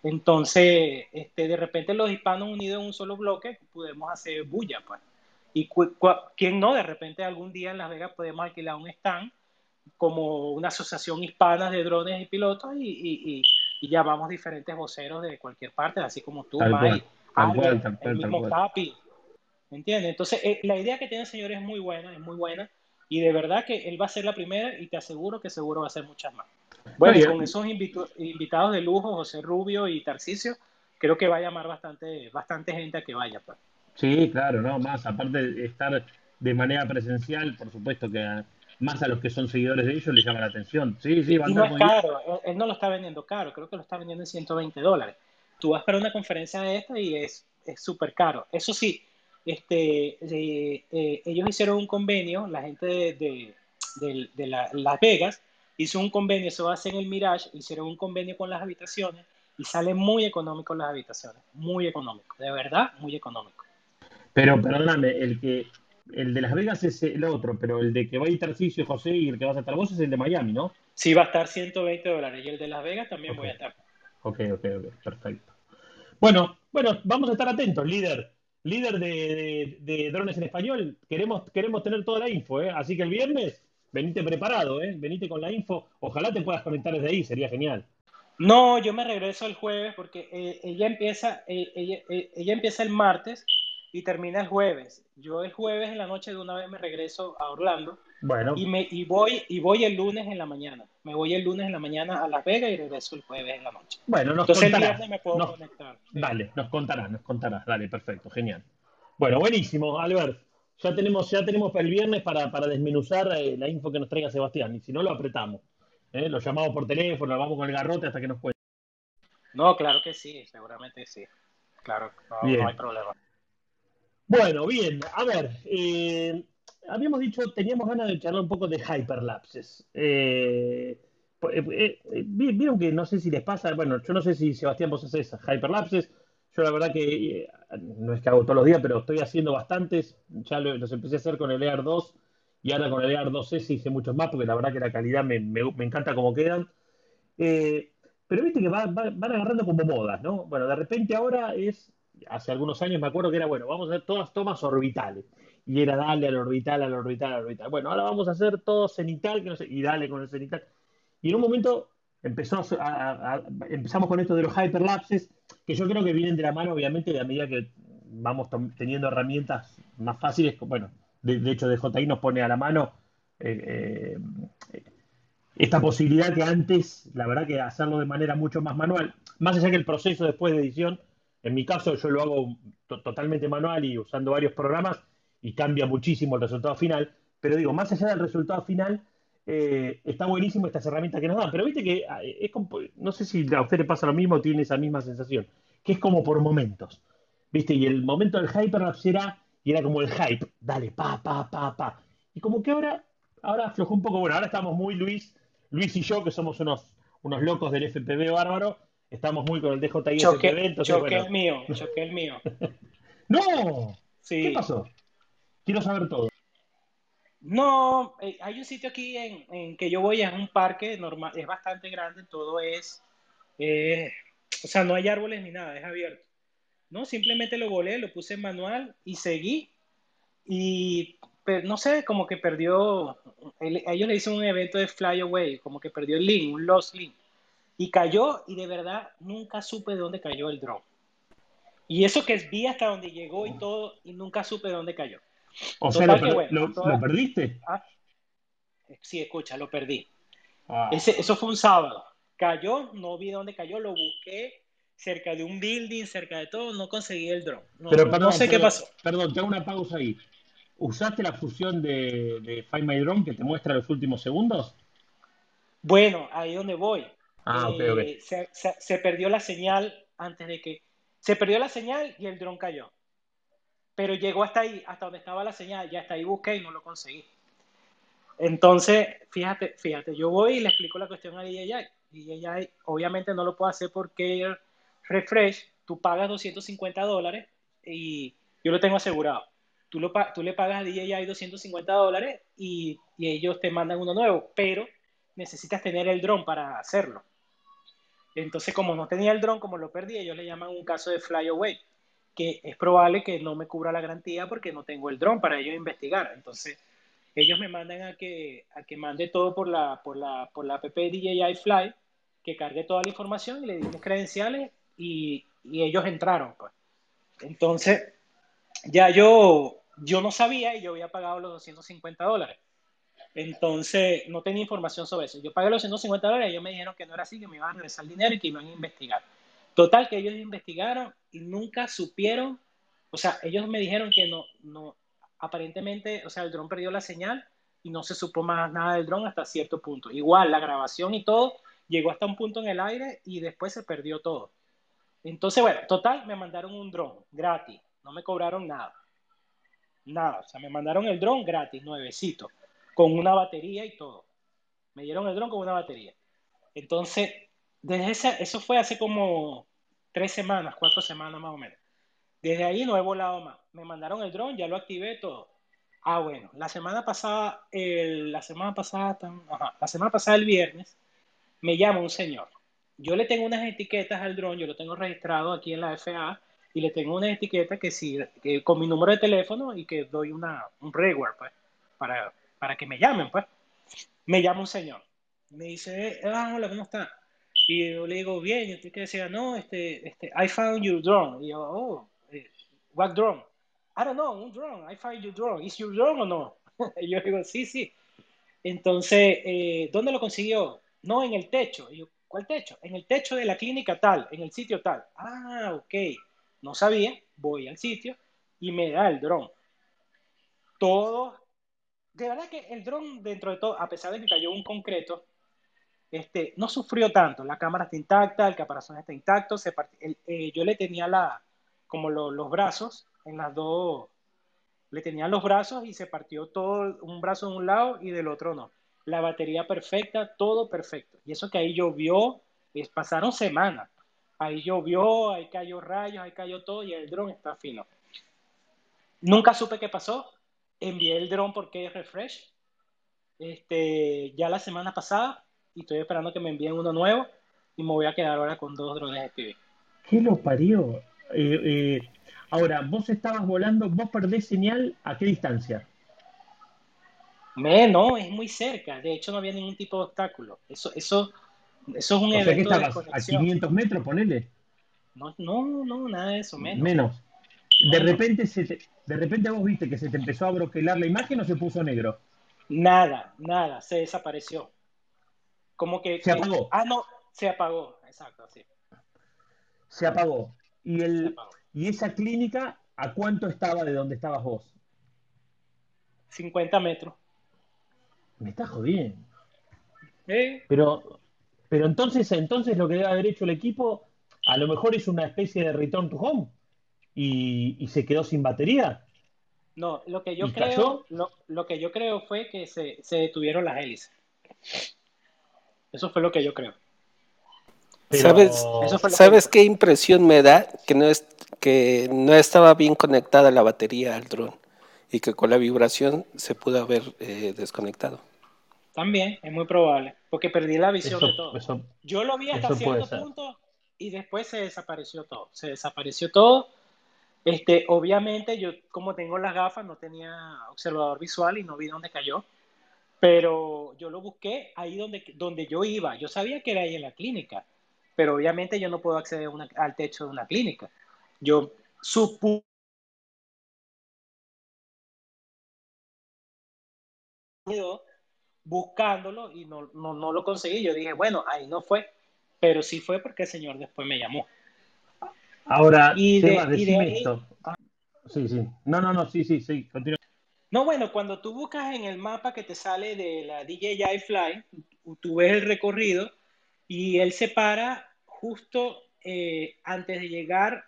Entonces, este, de repente los hispanos unidos en un solo bloque, podemos hacer bulla, pues. Y quién no, de repente algún día en Las Vegas podemos alquilar un stand como una asociación hispana de drones y pilotos y, y, llamamos diferentes voceros de cualquier parte, así como tú, Mike, el mismo Capi. ¿Entiendes? Entonces, eh, la idea que tiene el señor es muy buena, es muy buena. Y de verdad que él va a ser la primera y te aseguro que seguro va a ser muchas más. Bueno, y con esos invitados de lujo, José Rubio y Tarcisio, creo que va a llamar bastante, bastante gente a que vaya. Pues. Sí, claro, no, más aparte de estar de manera presencial, por supuesto que más a los que son seguidores de ellos les llama la atención. Sí, sí, va a y no es caro, él, no lo está vendiendo caro, creo que lo está vendiendo en 120 dólares. Tú vas para una conferencia de esta y es súper caro. Eso sí, este, eh, eh, ellos hicieron un convenio, la gente de, de, Las Vegas hizo un convenio, a hacer en el Mirage, hicieron un convenio con las habitaciones y sale muy económico las habitaciones, muy económico, de verdad, muy económico. Pero perdóname, el que el de Las Vegas es el otro, pero el de que va a ir Tarcisio José y el que vas a estar vos es el de Miami, ¿no? Sí, va a estar 120 dólares y el de Las Vegas también voy a estar. Ok, ok, ok, perfecto. Bueno, Bueno, vamos a estar atentos, líder. Líder de, drones en español. Queremos, queremos tener toda la info, ¿eh? Así que el viernes, venite preparado, ¿eh? Venite con la info. Ojalá te puedas conectar desde ahí, sería genial. No, yo me regreso el jueves porque eh, ella, empieza, eh, eh, ella, empieza el martes y termina el jueves. Yo el jueves en la noche de una vez me regreso a Orlando. Bueno. Y, me, y, voy, y voy el lunes en la mañana. Me voy el lunes en la mañana a Las Vegas y regreso el jueves en la noche. Bueno, nos Entonces contarás. el viernes me puedo conectar. Dale, nos contarás, nos contarás. Dale, perfecto, genial. Bueno, buenísimo, Albert. Ya tenemos, ya tenemos para el viernes para, para desmenuzar la info que nos traiga Sebastián. Y si no, lo apretamos. ¿eh? Lo llamamos por teléfono, lo vamos con el garrote hasta que nos cuente. No, claro que sí, seguramente sí. Claro, no, hay problema. Bueno, bien, a ver, eh, habíamos dicho, teníamos ganas de charlar un poco de hyperlapses. Eh, eh, vieron que no sé si les pasa, bueno, yo no sé si Sebastián vos haces hyperlapses, yo la verdad que no es que hago todos los días, pero estoy haciendo bastantes, ya los empecé a hacer con el EAR 2 y ahora con el EAR 2S hice muchos más porque la verdad que la calidad me, encanta cómo quedan. pero viste que van agarrando como modas, ¿no? Bueno, de repente ahora es, hace algunos años me acuerdo que era, bueno, vamos a hacer todas tomas orbitales. Y era darle al orbital, al orbital, al orbital. Bueno, ahora vamos a hacer todo cenital, que no sé, y dale con el cenital. Y en un momento empezó empezamos con esto de los hyperlapses, que yo creo que vienen de la mano, obviamente, de a medida que vamos teniendo herramientas más fáciles, bueno, de, hecho DJI nos pone a la mano eh, eh, esta posibilidad que antes, la verdad que hacerlo de manera mucho más manual, más allá que el proceso después de edición, en mi caso yo lo hago totalmente manual y usando varios programas y cambia muchísimo el resultado final, pero digo, más allá del resultado final, eh, está buenísimo estas herramientas que nos dan, pero viste que es como, no sé si a usted le pasa lo mismo o tiene esa misma sensación, que es como por momentos, viste, y el momento del hyperlapse era y era como el hype, dale, pa, pa, pa, pa. Y como que ahora, ahora aflojó un poco, bueno, ahora estamos muy Luis, Luis y yo, que somos unos, unos locos del FPV bárbaro, estamos muy con el DJI choque, FPV, entonces, choque el mío, choque el mío. ¡No! Sí. ¿Qué pasó? Quiero saber todo. No, eh, hay un sitio aquí en, que yo voy, es un parque normal, es bastante grande, todo es, eh, o sea, no hay árboles ni nada, es abierto. No, simplemente lo volé, lo puse en manual y seguí. Y no sé, como que perdió, ellos le hicieron un evento de fly away, como que perdió el link, un lost link. Y cayó y de verdad nunca supe de dónde cayó el drone. Y eso que vi hasta donde llegó y todo, y nunca supe de dónde cayó. O sea, lo, perdiste. Ah, sí, escucha, lo perdí. Ah. Ese, eso fue un sábado. Cayó, no vi de dónde cayó, lo busqué cerca de un building, cerca de todo, no conseguí el drone. No, pero perdón, no sé qué pasó. Perdón, te hago una pausa ahí. ¿Usaste la función de, Find My Drone que te muestra los últimos segundos? Bueno, ahí donde voy. Ah, eh, Se, perdió la señal antes de que... Se perdió la señal y el dron cayó. Pero llegó hasta ahí, hasta donde estaba la señal, ya hasta ahí busqué y no lo conseguí. Entonces, fíjate, fíjate, yo voy y le explico la cuestión a DJI. DJI obviamente no lo puedo hacer porque refresh, tú pagas 250 dólares y yo lo tengo asegurado. Tú, le pagas a DJI 250 dólares y, y, ellos te mandan uno nuevo, pero necesitas tener el dron para hacerlo. Entonces, como no tenía el dron, como lo perdí, ellos le llaman un caso de flyaway, que es probable que no me cubra la garantía porque no tengo el dron para ellos investigar. Entonces, ellos me mandan a que, a que mande todo por la, por la, por la app DJI Fly, que cargue toda la información y le di mis credenciales y, ellos entraron. Pues. Entonces, ya yo, yo no sabía y yo había pagado los 250 dólares. Entonces, no tenía información sobre eso. Yo pagué los 150 dólares y ellos me dijeron que no era así, que me iban a regresar el dinero y que iban a investigar. Total, que ellos investigaron y nunca supieron, o sea, ellos me dijeron que no, no, aparentemente, o sea, el dron perdió la señal y no se supo más nada del dron hasta cierto punto. Igual, la grabación y todo llegó hasta un punto en el aire y después se perdió todo. Entonces, bueno, total, me mandaron un dron gratis, no me cobraron nada. Nada, o sea, me mandaron el dron gratis, nuevecito, con una batería y todo. Me dieron el dron con una batería. Entonces, desde esa, eso fue hace como tres semanas, cuatro semanas más o menos. Desde ahí no he volado más. Me mandaron el dron, ya lo activé todo. Ah, bueno, la semana pasada, la semana pasada, la semana pasada el viernes, me llama un señor yo le tengo unas etiquetas al dron, yo lo tengo registrado aquí en la FAA y le tengo una etiqueta que sí, con mi número de teléfono y que doy una, un reward, pues, para, para que me llamen, pues. Me llama un señor, me dice, ah, hola, ¿cómo está? Y yo le digo, bien, y que decía, no, este, este, I found your drone. Y yo, oh, eh, what drone? I don't know, un drone, I found your drone. ¿Is your drone o no? y yo digo, sí, sí. Entonces, eh, ¿dónde lo consiguió? No, en el techo. Y yo, ¿cuál techo? En el techo de la clínica tal, en el sitio tal. Ah, ok. No sabía, voy al sitio y me da el dron. Todo, de verdad que el dron dentro de todo, a pesar de que cayó un concreto, este, no sufrió tanto. La cámara está intacta, el caparazón está intacto. Eh, yo le tenía la, como los brazos en las dos, le tenía los brazos y se partió todo, un brazo de un lado y del otro no. La batería perfecta, todo perfecto. Y eso que ahí llovió, pasaron semanas. Ahí llovió, ahí cayó rayos, ahí cayó todo y el dron está fino. Nunca supe qué pasó. Envié el dron porque es refresh. Este, ya la semana pasada y estoy esperando que me envíen uno nuevo y me voy a quedar ahora con dos drones FPV. ¿Qué lo parió? Eh, eh, ahora, vos estabas volando, vos perdés señal a qué distancia? Me, no, es muy cerca. De hecho, no había ningún tipo de obstáculo. Eso, eso eso es un evento que estabas a 500 metros, ponele. No, no, no, nada de eso, menos. Menos. De repente, se de repente vos viste que se te empezó a broquelar la imagen o se puso negro. Nada, nada, se desapareció. Como que... Se apagó. Ah, no, se apagó, exacto, sí. Se apagó. ¿Y, el, ¿Y esa clínica a cuánto estaba de donde estabas vos? 50 metros. Me está jodiendo. ¿Eh? Pero pero entonces, entonces lo que debe haber hecho el equipo, a lo mejor es una especie de return to home y, se quedó sin batería. No, lo que yo creo, lo, que yo creo fue que se, detuvieron las hélices. Eso fue lo que yo creo. ¿Sabes, ¿sabes qué impresión me da? Que no, es, que no estaba bien conectada la batería al dron y que con la vibración se pudo haber eh, desconectado. También, es muy probable, porque perdí la visión de todo. Yo lo vi hasta cierto punto y después se desapareció todo. Se desapareció todo. Este, obviamente, yo como tengo las gafas, no tenía observador visual y no vi dónde cayó. Pero yo lo busqué ahí donde, donde yo iba. Yo sabía que era ahí en la clínica, pero obviamente yo no puedo acceder al techo de una clínica. Yo supuse buscándolo y no, no, lo conseguí. Yo dije, bueno, ahí no fue, pero sí fue porque el señor después me llamó. Ahora, y de, esto. Sí, sí. No, no, no, sí, sí, sí, continúa. No, bueno, cuando tú buscas en el mapa que te sale de la DJI Fly, tú ves el recorrido y él se para justo eh, antes de llegar,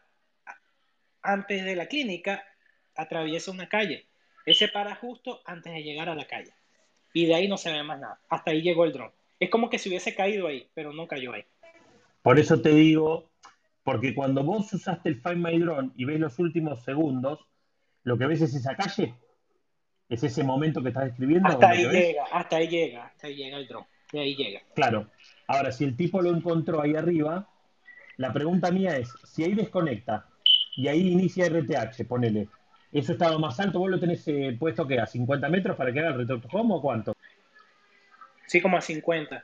antes de la clínica, atraviesa una calle. Él se para justo antes de llegar a la calle y de ahí no se ve más nada. Hasta ahí llegó el dron. Es como que si hubiese caído ahí, pero no cayó ahí. Por eso te digo, porque cuando vos usaste el Find My Drone y ves los últimos segundos, lo que ves es esa calle, es ese momento que estás describiendo. Hasta ahí llega, hasta ahí llega, hasta ahí llega el dron. De ahí llega. Claro. Ahora, si el tipo lo encontró ahí arriba, la pregunta mía es, si ahí desconecta y ahí inicia RTH, ponele, ¿Eso estaba más alto? ¿Vos lo tenés eh, puesto que a 50 metros para que haga el return home o cuánto? Sí, como a 50.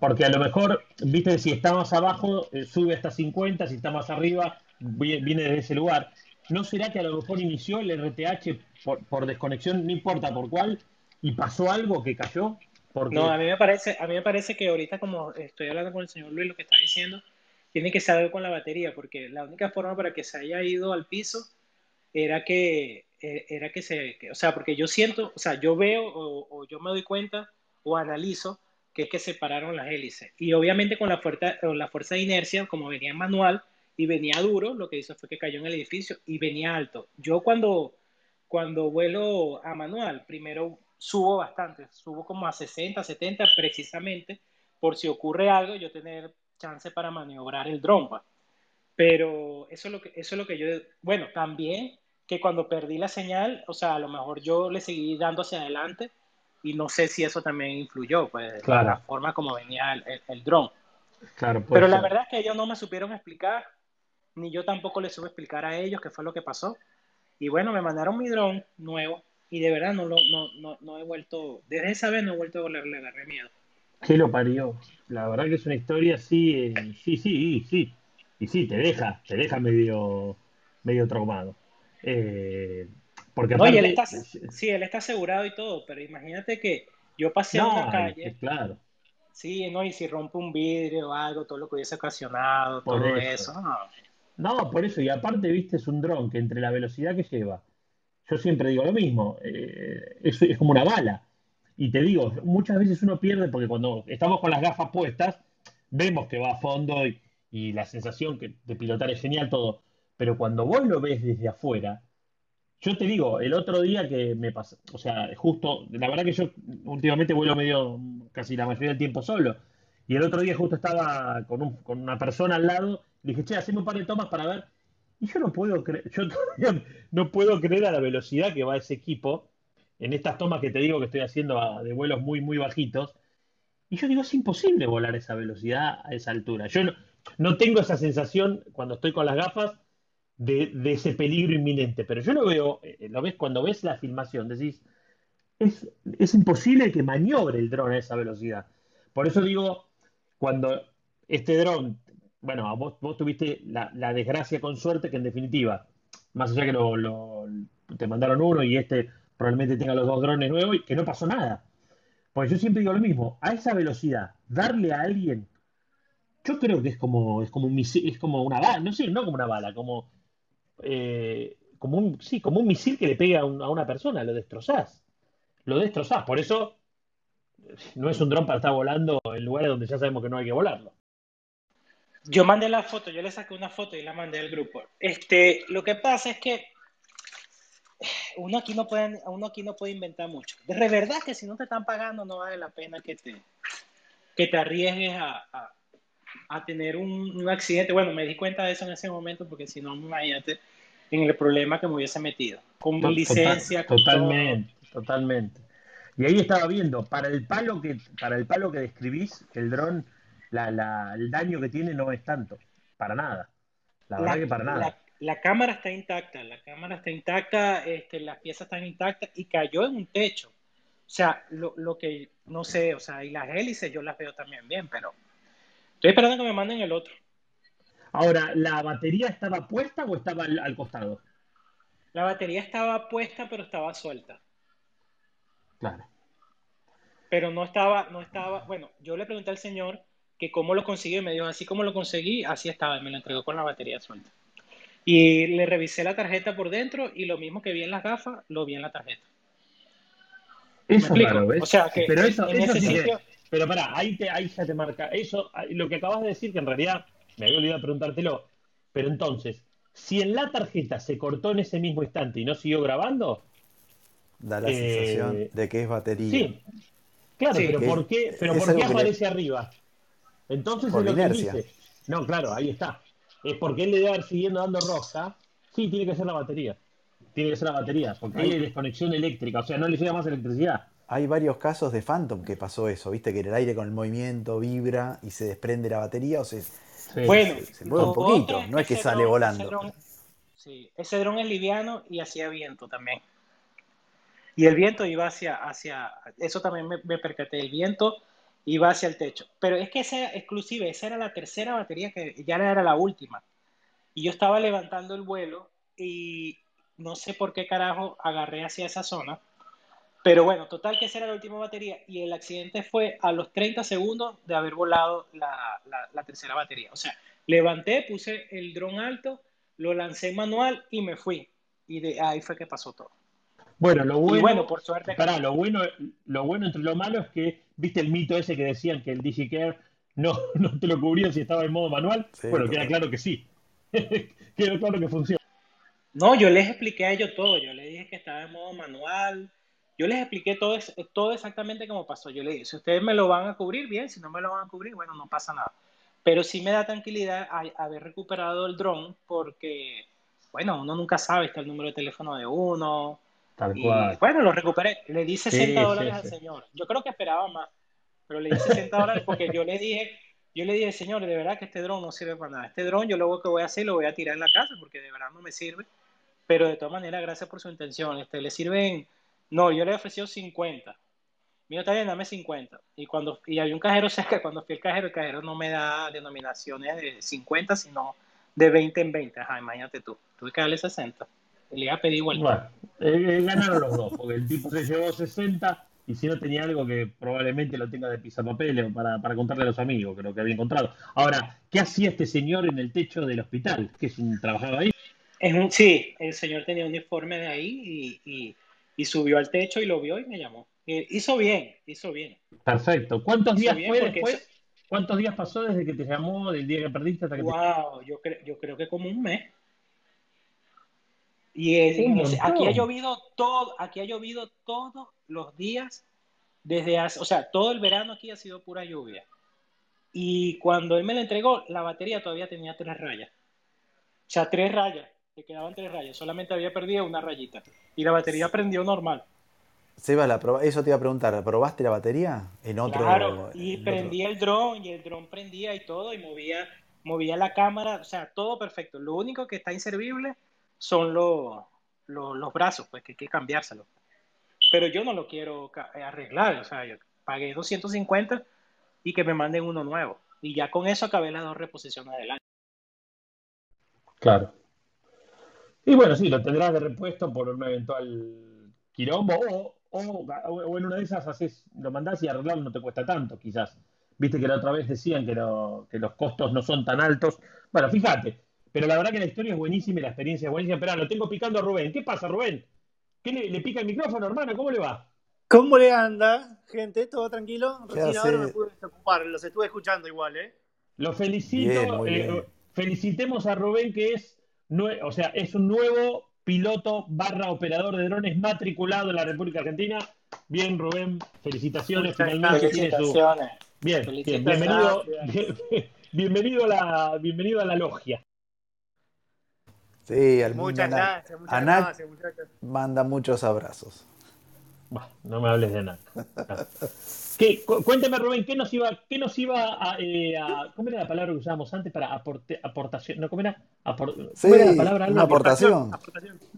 Porque a lo mejor, viste, si está más abajo, eh, sube hasta 50, si está más arriba, viene desde ese lugar. ¿No será que a lo mejor inició el RTH por, desconexión, no importa por cuál, y pasó algo que cayó? No, a mí, me parece, a mí me parece que ahorita, como estoy hablando con el señor Luis, lo que está diciendo, tiene que ser con la batería, porque la única forma para que se haya ido al piso era que, eh, era que se, o sea, porque yo siento, o sea, yo veo o, yo me doy cuenta o analizo que es que separaron las hélices. Y obviamente con la fuerza, la fuerza de inercia, como venía en manual y venía duro, lo que hizo fue que cayó en el edificio y venía alto. Yo cuando, cuando vuelo a manual, primero subo bastante, subo como a 60, 70 precisamente, por si ocurre algo, yo tener chance para maniobrar el dron. Pues. Pero eso es lo que, eso es lo que yo, bueno, también que cuando perdí la señal, o sea, a lo mejor yo le seguí dando hacia adelante y no sé si eso también influyó, pues, la forma como venía el, el, dron. Claro, Pero la verdad es que ellos no me supieron explicar ni yo tampoco les supe explicar a ellos qué fue lo que pasó. Y bueno, me mandaron mi dron nuevo y de verdad no, lo, no, no, no he vuelto, desde esa vez no he vuelto a volar, le agarré miedo. ¿Qué lo parió? La verdad que es una historia así, eh, sí, sí, sí, y sí, te deja, te deja medio, medio traumado. Eh, porque no, él está, sí, él está asegurado y todo, pero imagínate que yo pasé en una calle. Claro. Sí, no, y si rompe un vidrio o algo, todo lo que hubiese ocasionado, todo eso. no. Por eso, y aparte, viste, es un dron que entre la velocidad que lleva, yo siempre digo lo mismo, eh, es, como una bala. Y te digo, muchas veces uno pierde porque cuando estamos con las gafas puestas, vemos que va a fondo y, y la sensación que, de pilotar es genial todo. Pero cuando vos lo ves desde afuera, yo te digo, el otro día que me pasó, o sea, justo, la verdad que yo últimamente vuelo medio, casi la mayoría del tiempo solo. Y el otro día justo estaba con, un, con una persona al lado, le dije, che, haceme un par de tomas para ver. Y yo no puedo creer, yo todavía no puedo creer a la velocidad que va ese equipo en estas tomas que te digo que estoy haciendo de vuelos muy, muy bajitos. Y yo digo, es imposible volar a esa velocidad a esa altura. Yo no, no tengo esa sensación cuando estoy con las gafas de, ese peligro inminente, pero yo lo veo, eh, lo ves cuando ves la filmación, decís, es, imposible que maniobre el dron a esa velocidad. Por eso digo, cuando este dron, bueno, vos, tuviste la, desgracia con suerte que en definitiva, más allá que te mandaron uno y este probablemente tenga los dos drones nuevos y que no pasó nada. Pues yo siempre digo lo mismo, a esa velocidad, darle a alguien yo creo que es como, es como un es como una bala, no sé, no como una bala, como, eh, como un, sí, como un misil que le pega a, una persona, lo destrozás. Lo destrozás. Por eso no es un dron para estar volando en lugares donde ya sabemos que no hay que volarlo. Yo mandé la foto, yo le saqué una foto y la mandé al grupo. Este, lo que pasa es que uno aquí no puede, uno aquí no puede inventar mucho. De verdad que si no te están pagando no vale la pena que te, que te arriesgues a, a tener un, accidente. Bueno, me di cuenta de eso en ese momento porque si no, imagínate en el problema que me hubiese metido. Con licencia. totalmente, totalmente. Y ahí estaba viendo, para el palo que, para el palo que describís, el dron, la, el daño que tiene no es tanto, para nada. La verdad que para nada. La, cámara está intacta, la cámara está intacta, este, las piezas están intactas y cayó en un techo. O sea, lo, lo que, no sé, o sea, y las hélices yo las veo también bien, pero Estoy esperando que me manden el otro. Ahora, ¿la batería estaba puesta o estaba al, costado? La batería estaba puesta, pero estaba suelta. Claro. Pero no estaba, no estaba, bueno, yo le pregunté al señor que cómo lo consiguió y me dijo, así como lo conseguí, así estaba, y me lo entregó con la batería suelta. Y le revisé la tarjeta por dentro y lo mismo que vi en las gafas, lo vi en la tarjeta. Eso ¿ves? O sea que Pero eso, en ese sitio, pero pará, ahí, te, ahí ya te marca. Eso, lo que acabas de decir, que en realidad me había olvidado preguntártelo. Pero entonces, si en la tarjeta se cortó en ese mismo instante y no siguió grabando. Da la eh, sensación de que es batería. Sí. Claro, pero ¿por qué, pero ¿por qué aparece arriba? Entonces es lo que dice. No, claro, ahí está. Es porque él le debe haber siguiendo dando roja. Sí, tiene que ser la batería. Tiene que ser la batería, porque hay desconexión eléctrica, o sea, no le llega más electricidad. Hay varios casos de Phantom que pasó eso, viste que el aire con el movimiento vibra y se desprende la batería o se, bueno, se, mueve un poquito, no es que sale volando. Ese dron, sí, ese dron es liviano y hacía viento también. Y el viento iba hacia, hacia eso también me, me, percaté, el viento iba hacia el techo. Pero es que esa, exclusive, esa era la tercera batería que ya era la última. Y yo estaba levantando el vuelo y no sé por qué carajo agarré hacia esa zona pero bueno, total que esa era la última batería y el accidente fue a los 30 segundos de haber volado la, la, tercera batería. O sea, levanté, puse el dron alto, lo lancé manual y me fui. Y de ahí fue que pasó todo. Bueno, lo bueno, bueno por suerte. Pará, lo bueno, lo bueno entre lo malo es que, viste el mito ese que decían que el DigiCare no, no te lo cubría si estaba en modo manual. bueno, queda claro que sí. queda claro que funciona. No, yo les expliqué a ellos todo. Yo les dije que estaba en modo manual, yo les expliqué todo, todo exactamente cómo pasó. Yo le dije, si ustedes me lo van a cubrir, bien, si no me lo van a cubrir, bueno, no pasa nada. Pero sí me da tranquilidad haber recuperado el dron porque, bueno, uno nunca sabe, está el número de teléfono de uno. Tal cual. Bueno, lo recuperé. Le di 60 dólares al señor. Yo creo que esperaba más, pero le di 60 dólares porque yo le dije, Yo le dije, señor, de verdad que este dron no sirve para nada. Este dron yo luego que voy a hacer lo voy a tirar en la casa porque de verdad no me sirve. Pero de todas maneras, gracias por su intención. Este, le sirven, no, yo le he ofrecido 50. Mío está bien, dame 50. Y cuando y hay un cajero cerca, cuando fui al cajero, el cajero no me da denominaciones de 50, sino de 20 en 20. Ajá, imagínate tú. Tuve que darle 60. Le iba a pedir igual. Bueno, eh, eh, ganaron los dos, porque el tipo se llevó 60 y si no tenía algo que probablemente lo tenga de pisapapel para, para contarle a los amigos que lo que había encontrado. Ahora, ¿qué hacía este señor en el techo del hospital? ¿Que es un, trabajaba ahí? Es un, sí, el señor tenía un uniforme de ahí y, y, subió al techo y lo vio y me llamó. hizo bien, hizo bien. Perfecto. ¿Cuántos días fue después? ¿Cuántos días pasó desde que te llamó, del día que perdiste hasta que wow, yo, creo, yo creo que como un mes. Y aquí ha llovido todo, aquí ha llovido todos los días desde hace, o sea, todo el verano aquí ha sido pura lluvia. Y cuando él me la entregó, la batería todavía tenía tres rayas. O sea, tres rayas, le quedaban tres rayas, solamente había perdido una rayita. Y la batería prendió normal. Seba, la eso te iba a preguntar, ¿probaste la batería en otro? Claro, y prendía el dron y el dron prendía y todo y movía, movía la cámara, o sea, todo perfecto. Lo único que está inservible son los, los, brazos, pues que hay que cambiárselo. Pero yo no lo quiero eh, arreglar, o sea, yo pagué 250 y que me manden uno nuevo. Y ya con eso acabé las dos reposiciones del año. Claro. Y bueno, sí, lo tendrás de repuesto por un eventual quirombo o, o, en una de esas haces, lo mandás y arreglarlo no te cuesta tanto, quizás. Viste que la otra vez decían que, que los costos no son tan altos. Bueno, fíjate, pero la verdad que la historia es buenísima y la experiencia es buenísima. Pero lo tengo picando a Rubén. ¿Qué pasa, Rubén? ¿Qué le, pica el micrófono, hermano? ¿Cómo le va? ¿Cómo le anda, gente? ¿Todo tranquilo? Recién ahora me pude desocupar, los estuve escuchando igual, ¿eh? Lo felicito. Eh, felicitemos a Rubén, que es, o sea, es un nuevo piloto barra operador de drones matriculado en la República Argentina. Bien, Rubén, felicitaciones. Finalmente tiene su. Bien, bien, bienvenido, bienvenido, a la, bienvenido a la logia. Sí, al muchas gracias, muchas gracias, muchachos. Manda muchos abrazos. no me hables de Anac. cuénteme, Rubén, ¿qué nos iba, qué nos iba eh, a, ¿Cómo era la palabra que usábamos antes para aportación? ¿No, ¿Cómo era? sí, la palabra? Una aportación.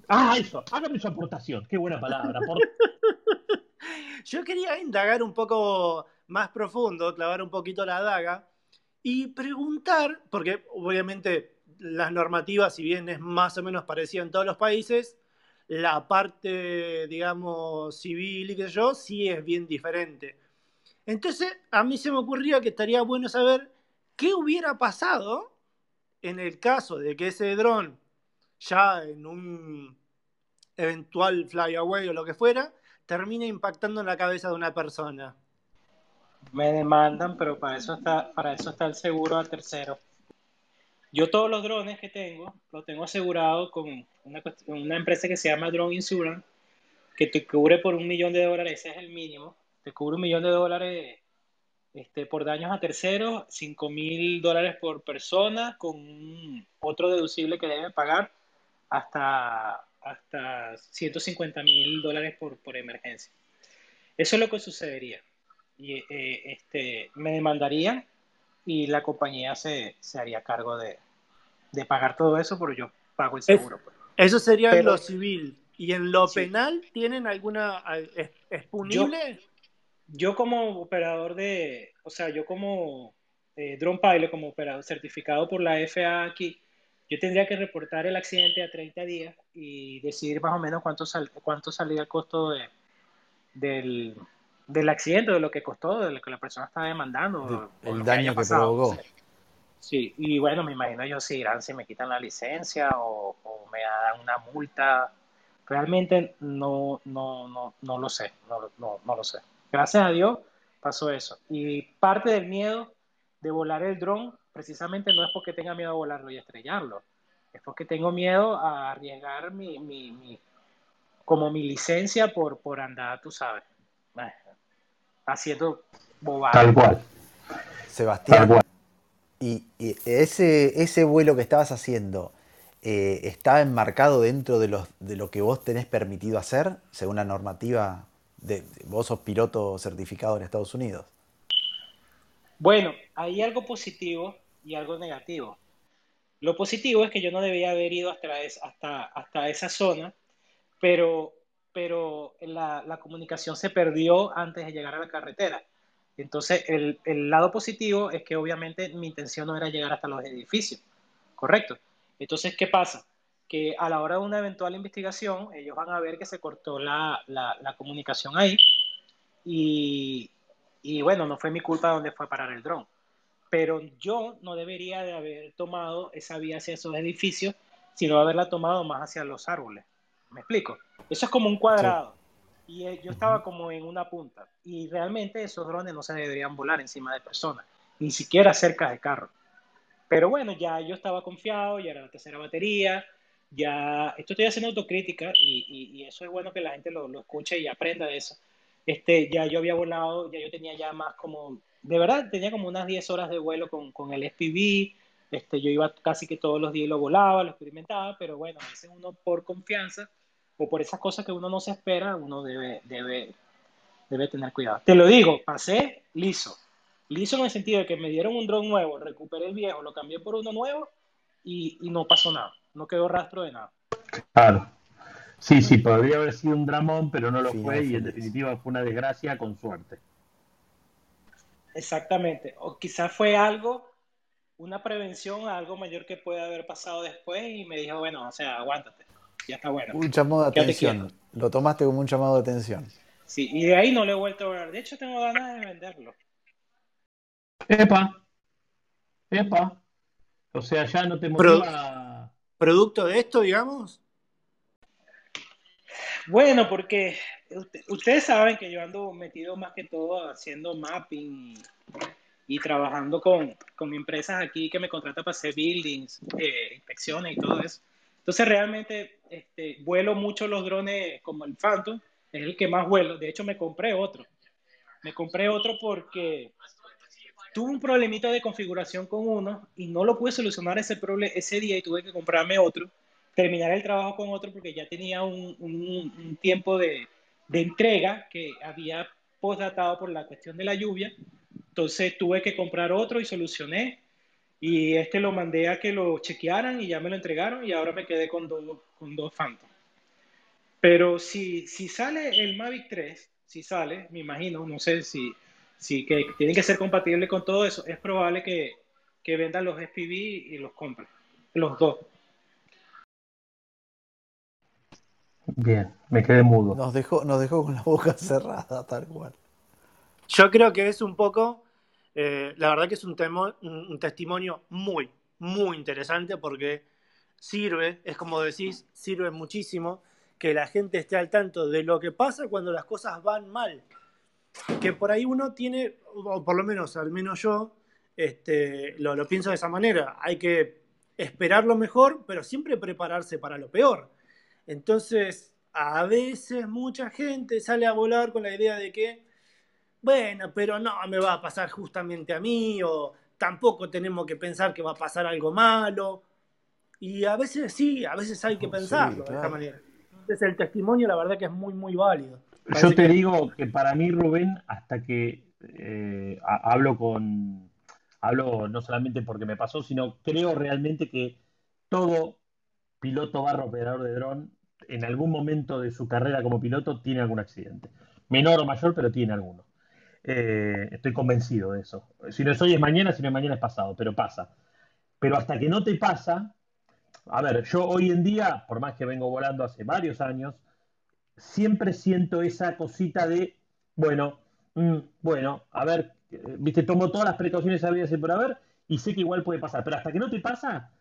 Ah, eso, hágame su aportación. Qué buena palabra. Yo quería indagar un poco más profundo, clavar un poquito la daga y preguntar, porque obviamente las normativas, si bien es más o menos parecida en todos los países, la parte, digamos, civil y qué yo, sí es bien diferente. Entonces, a mí se me ocurría que estaría bueno saber qué hubiera pasado en el caso de que ese dron, ya en un eventual flyaway o lo que fuera, termine impactando en la cabeza de una persona. Me demandan, pero para eso está, para eso está el seguro a tercero. Yo todos los drones que tengo, los tengo asegurados con una, una empresa que se llama Drone Insurance, que te cubre por un millón de dólares, ese es el mínimo, te cubre un millón de dólares este, por daños a terceros, 5 mil dólares por persona, con otro deducible que debe pagar hasta, hasta 150 mil dólares por, por emergencia. Eso es lo que sucedería. Y, eh, este, me demandarían y la compañía se, se haría cargo de, de, pagar todo eso, pero yo pago el seguro. Pues. Eso sería en lo civil. ¿Y en lo penal tienen alguna... ¿Es, punible? Yo, como operador de... O sea, yo como eh, drone pilot, como operador certificado por la FAA aquí, yo tendría que reportar el accidente a 30 días y decidir más o menos cuánto, sal, cuánto salía el costo de, del, del accidente, de lo que costó, de lo que la persona estaba demandando. El, daño que, provocó. Sí, y bueno, me imagino yo si irán si me quitan la licencia o, me dan una multa. Realmente no, no, no, no lo sé, no, no, no lo sé. Gracias a Dios pasó eso. Y parte del miedo de volar el dron precisamente no es porque tenga miedo a volarlo y estrellarlo, es porque tengo miedo a arriesgar mi, mi, mi como mi licencia por, por andar, tú sabes haciendo bobadas. Tal cual. Sebastián, Y, ese, ese vuelo que estabas haciendo, eh, ¿estaba enmarcado dentro de, los, de lo que vos tenés permitido hacer, según la normativa de, vos sos piloto certificado en Estados Unidos? Bueno, hay algo positivo y algo negativo. Lo positivo es que yo no debía haber ido hasta, hasta, hasta esa zona, pero, pero la, comunicación se perdió antes de llegar a la carretera. Entonces, el, lado positivo es que obviamente mi intención no era llegar hasta los edificios, ¿correcto? Entonces, ¿qué pasa? Que a la hora de una eventual investigación, ellos van a ver que se cortó la, comunicación ahí y, y, bueno, no fue mi culpa donde fue a parar el dron pero yo no debería de haber tomado esa vía hacia esos edificios, sino haberla tomado más hacia los árboles. ¿Me explico? Eso es como un cuadrado. Y eh, yo estaba como en una punta. Y realmente esos drones no se deberían volar encima de personas, ni siquiera cerca de carros. Pero bueno, ya yo estaba confiado, ya era la tercera batería, ya esto estoy haciendo autocrítica y, y, eso es bueno que la gente lo, lo, escuche y aprenda de eso. Este, ya yo había volado, ya yo tenía ya más como de verdad tenía como unas 10 horas de vuelo con, con el SPV, este, yo iba casi que todos los días lo volaba, lo experimentaba, pero bueno, a veces uno por confianza o por esas cosas que uno no se espera, uno debe, debe, debe tener cuidado. Te lo digo, pasé liso. Liso en el sentido de que me dieron un dron nuevo, recuperé el viejo, lo cambié por uno nuevo y, y no pasó nada, no quedó rastro de nada. Claro. Sí, sí, podría haber sido un dramón, pero no lo fue y en definitiva fue una desgracia con suerte. Exactamente. O quizás fue algo, una prevención a algo mayor que puede haber pasado después y me dijo, bueno, o sea, aguántate, ya está bueno. Un llamado de atención. Lo tomaste como un llamado de atención. Sí, y de ahí no le he vuelto a ver. De hecho, tengo ganas de venderlo. Epa. Epa. O sea, ya no te motiva... ¿Producto de esto, digamos? Bueno, porque ustedes saben que yo ando metido más que todo haciendo mapping y, trabajando con, con, empresas aquí que me contratan para hacer buildings, eh, inspecciones y todo eso. Entonces realmente este, vuelo mucho los drones como el Phantom, es el que más vuelo. De hecho me compré otro. Me compré otro porque tuve un problemita de configuración con uno y no lo pude solucionar ese, ese día y tuve que comprarme otro terminar el trabajo con otro porque ya tenía un, un, tiempo de, de, entrega que había postdatado por la cuestión de la lluvia. Entonces tuve que comprar otro y solucioné. Y este lo mandé a que lo chequearan y ya me lo entregaron y ahora me quedé con dos, con dos Phantom. Pero si, si sale el Mavic 3, si sale, me imagino, no sé si, si que tiene que ser compatible con todo eso, es probable que, que vendan los SPV y los compren, los dos. Bien, me quedé mudo. Nos dejó, nos dejó con la boca cerrada, tal cual. Yo creo que es un poco, eh, la verdad que es un, un testimonio muy, muy interesante porque sirve, es como decís, sirve muchísimo que la gente esté al tanto de lo que pasa cuando las cosas van mal. Que por ahí uno tiene, o por lo menos, al menos yo, este, lo, lo pienso de esa manera. Hay que esperar lo mejor, pero siempre prepararse para lo peor. Entonces, a veces mucha gente sale a volar con la idea de que, bueno, pero no me va a pasar justamente a mí, o tampoco tenemos que pensar que va a pasar algo malo. Y a veces sí, a veces hay que pensarlo de esta manera. Entonces, el testimonio, la verdad, que es muy, muy válido. Yo te digo que para mí, Rubén, hasta que eh, hablo con. Hablo no solamente porque me pasó, sino creo realmente que todo piloto barro operador de dron en algún momento de su carrera como piloto tiene algún accidente. Menor o mayor, pero tiene alguno. Eh, estoy convencido de eso. Si no es hoy es mañana, si no es mañana es pasado, pero pasa. Pero hasta que no te pasa, a ver, yo hoy en día, por más que vengo volando hace varios años, siempre siento esa cosita de, bueno, mm, bueno, a ver, eh, viste, tomo todas las precauciones habidas y por haber y sé que igual puede pasar, pero hasta que no te pasa,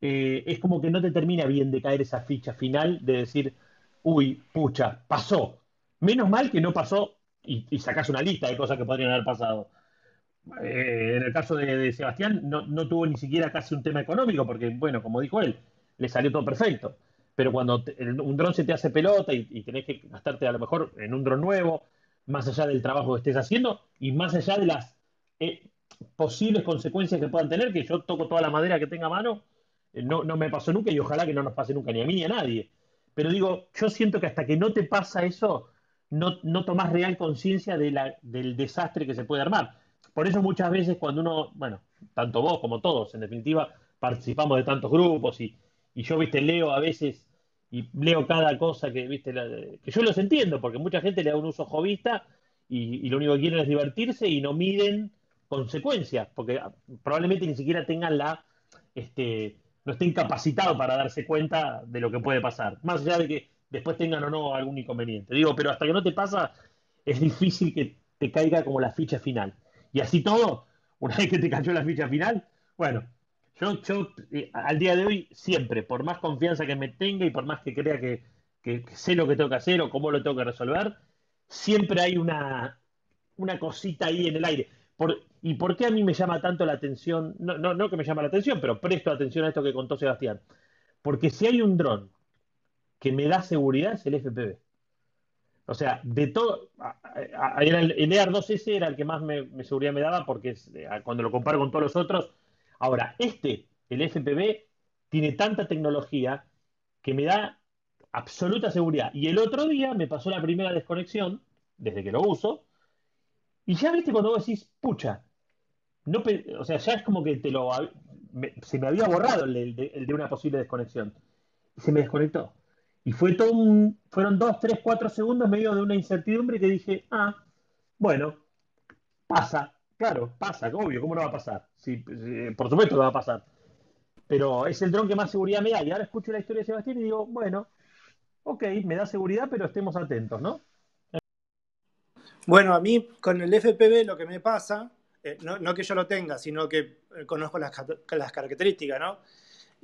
eh, es como que no te termina bien de caer esa ficha final de decir, uy, pucha, pasó. Menos mal que no pasó y sacas una lista de cosas que podrían haber pasado. Eh, en el caso de, Sebastián, no, tuvo ni siquiera casi un tema económico, porque, bueno, como dijo él, le salió todo perfecto. Pero cuando un dron se te hace pelota y, tenés que gastarte a lo mejor en un dron nuevo, más allá del trabajo que estés haciendo y más allá de las eh, posibles consecuencias que puedan tener, que yo toco toda la madera que tenga a mano, no, no me pasó nunca y ojalá que no nos pase nunca, ni a mí ni a nadie. Pero digo, yo siento que hasta que no te pasa eso, no, no tomás real conciencia de del desastre que se puede armar. Por eso muchas veces cuando uno, bueno, tanto vos como todos, en definitiva, participamos de tantos grupos y, y yo, viste, leo a veces y leo cada cosa que, viste, que yo los entiendo, porque mucha gente le da un uso jovista y, lo único que quieren es divertirse y no miden consecuencias, porque probablemente ni siquiera tengan la, este, no estén capacitados para darse cuenta de lo que puede pasar, más allá de que después tengan o no algún inconveniente. Digo, pero hasta que no te pasa, es difícil que te caiga como la ficha final. Y así todo, una vez que te cayó la ficha final, bueno, yo, eh, al día de hoy siempre, por más confianza que me tenga y por más que crea que, sé lo que tengo que hacer o cómo lo tengo que resolver, siempre hay una, una cosita ahí en el aire. ¿Y por qué a mí me llama tanto la atención? No, no, no que me llama la atención, pero presto atención a esto que contó Sebastián. Porque si hay un dron que me da seguridad es el FPV. O sea, de todo, el, el EAR2S era el que más me, seguridad me daba porque cuando lo comparo con todos los otros, ahora, este, el FPV, tiene tanta tecnología que me da absoluta seguridad. Y el otro día me pasó la primera desconexión, desde que lo uso, y ya viste cuando vos decís, pucha, no, o sea, ya es como que te lo, se me había borrado el de una posible desconexión. Y se me desconectó. Y fue todo un, fueron dos, tres, cuatro segundos medio de una incertidumbre que dije, ah, bueno, pasa, claro, pasa, obvio, ¿cómo no va a pasar? Sí, por supuesto que va a pasar. Pero es el dron que más seguridad me da. Y ahora escucho la historia de Sebastián y digo, bueno, ok, me da seguridad, pero estemos atentos, ¿no? Bueno, a mí con el FPV lo que me pasa, eh, no, que yo lo tenga, sino que eh, conozco las, las características, ¿no?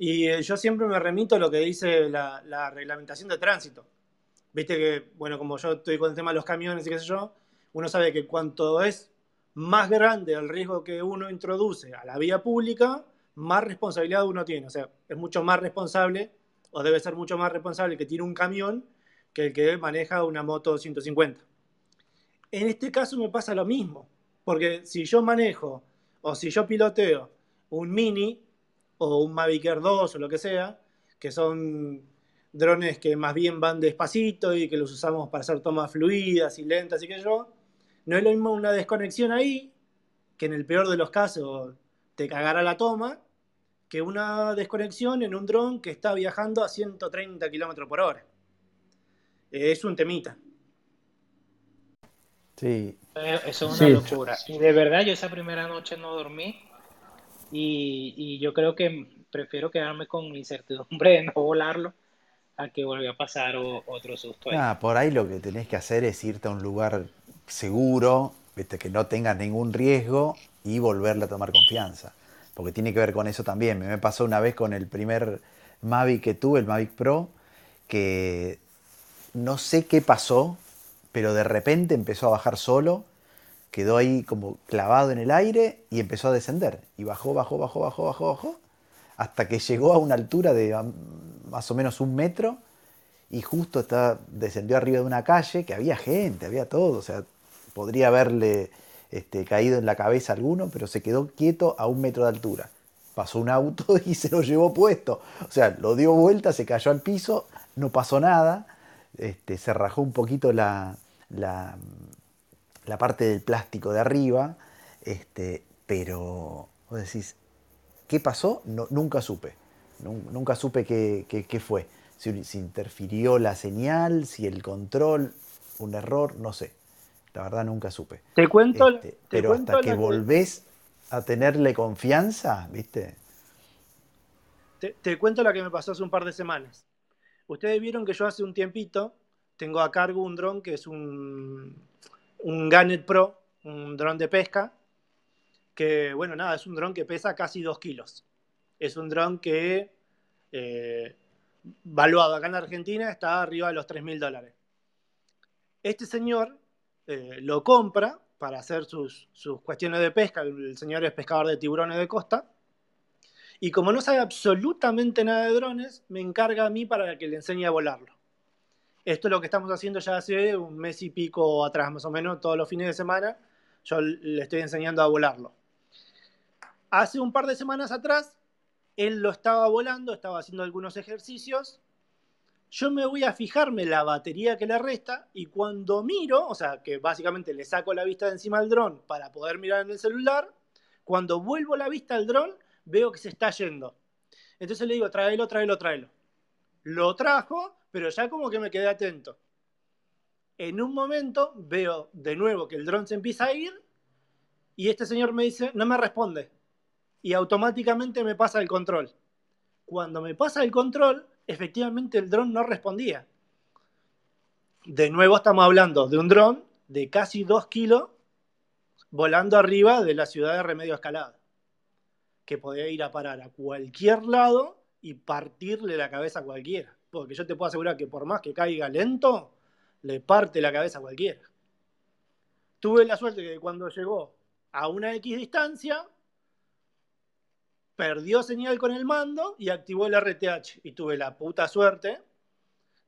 Y eh, yo siempre me remito a lo que dice la, reglamentación de tránsito. Viste que, bueno, como yo estoy con el tema de los camiones y qué sé yo, uno sabe que cuanto es más grande el riesgo que uno introduce a la vía pública, más responsabilidad uno tiene. O sea, es mucho más responsable, o debe ser mucho más responsable el que tiene un camión que el que maneja una moto 150. En este caso me pasa lo mismo, porque si yo manejo o si yo piloteo un mini, o un Mavic Air 2 o lo que sea, que son drones que más bien van despacito y que los usamos para hacer tomas fluidas y lentas y que yo, no es lo mismo una desconexión ahí, que en el peor de los casos te cagará la toma, que una desconexión en un dron que está viajando a 130 km por hora. Es un temita. Sí. Eso es una locura. Y de verdad, yo esa primera noche no dormí y, yo creo que prefiero quedarme con incertidumbre de no volarlo a que vuelva a pasar otro susto. Ahí. por ahí lo que tenés que hacer es irte a un lugar seguro, que no tengas ningún riesgo y volverle a tomar confianza. Porque tiene que ver con eso también. Me pasó una vez con el primer Mavic que tuve, el Mavic Pro, que no sé qué pasó, pero de repente empezó a bajar solo quedó ahí como clavado en el aire y empezó a descender. Y bajó, bajó, bajó, bajó, bajó, bajó, hasta que llegó a una altura de más o menos un metro y justo está, descendió arriba de una calle que había gente, había todo, o sea, podría haberle este, caído en la cabeza alguno, pero se quedó quieto a un metro de altura. Pasó un auto y se lo llevó puesto. O sea, lo dio vuelta, se cayó al piso, no pasó nada, este, se rajó un poquito la, la parte del plástico de arriba, este, pero vos decís, ¿qué pasó? No, nunca supe, nunca supe qué, fue, si, interfirió la señal, si el control, un error, no sé, la verdad nunca supe. Te cuento, este, pero hasta que volvés a tenerle confianza, ¿viste? Te, te cuento la que me pasó hace un par de semanas. Ustedes vieron que yo hace un tiempito tengo a cargo un dron que es un un Gannet Pro, un dron de pesca, que, bueno, nada, es un dron que pesa casi 2 kilos. Es un dron que, eh, valuado acá en Argentina, está arriba de los 3 mil dólares. Este señor eh, lo compra para hacer sus, sus cuestiones de pesca. El señor es pescador de tiburones de costa. Y como no sabe absolutamente nada de drones, me encarga a mí para que le enseñe a volarlo. Esto es lo que estamos haciendo ya hace un mes y pico atrás, más o menos, todos los fines de semana. Yo le estoy enseñando a volarlo. Hace un par de semanas atrás, él lo estaba volando, estaba haciendo algunos ejercicios, yo me voy a fijarme la batería que le resta y cuando miro, o sea, que básicamente le saco la vista de encima al dron para poder mirar en el celular, cuando vuelvo la vista al dron, veo que se está yendo. Entonces le digo, tráelo, tráelo, tráelo. Lo trajo, pero ya como que me quedé atento. En un momento veo de nuevo que el dron se empieza a ir y este señor me dice, no me responde. Y automáticamente me pasa el control. Cuando me pasa el control, efectivamente el dron no respondía. De nuevo estamos hablando de un dron de casi 2 kilos volando arriba de la ciudad de Remedio Escalada, que podía ir a parar a cualquier lado y partirle la cabeza a cualquiera. Porque yo te puedo asegurar que por más que caiga lento, le parte la cabeza a cualquiera. Tuve la suerte que cuando llegó a una X distancia, perdió señal con el mando y activó el RTH. Y tuve la puta suerte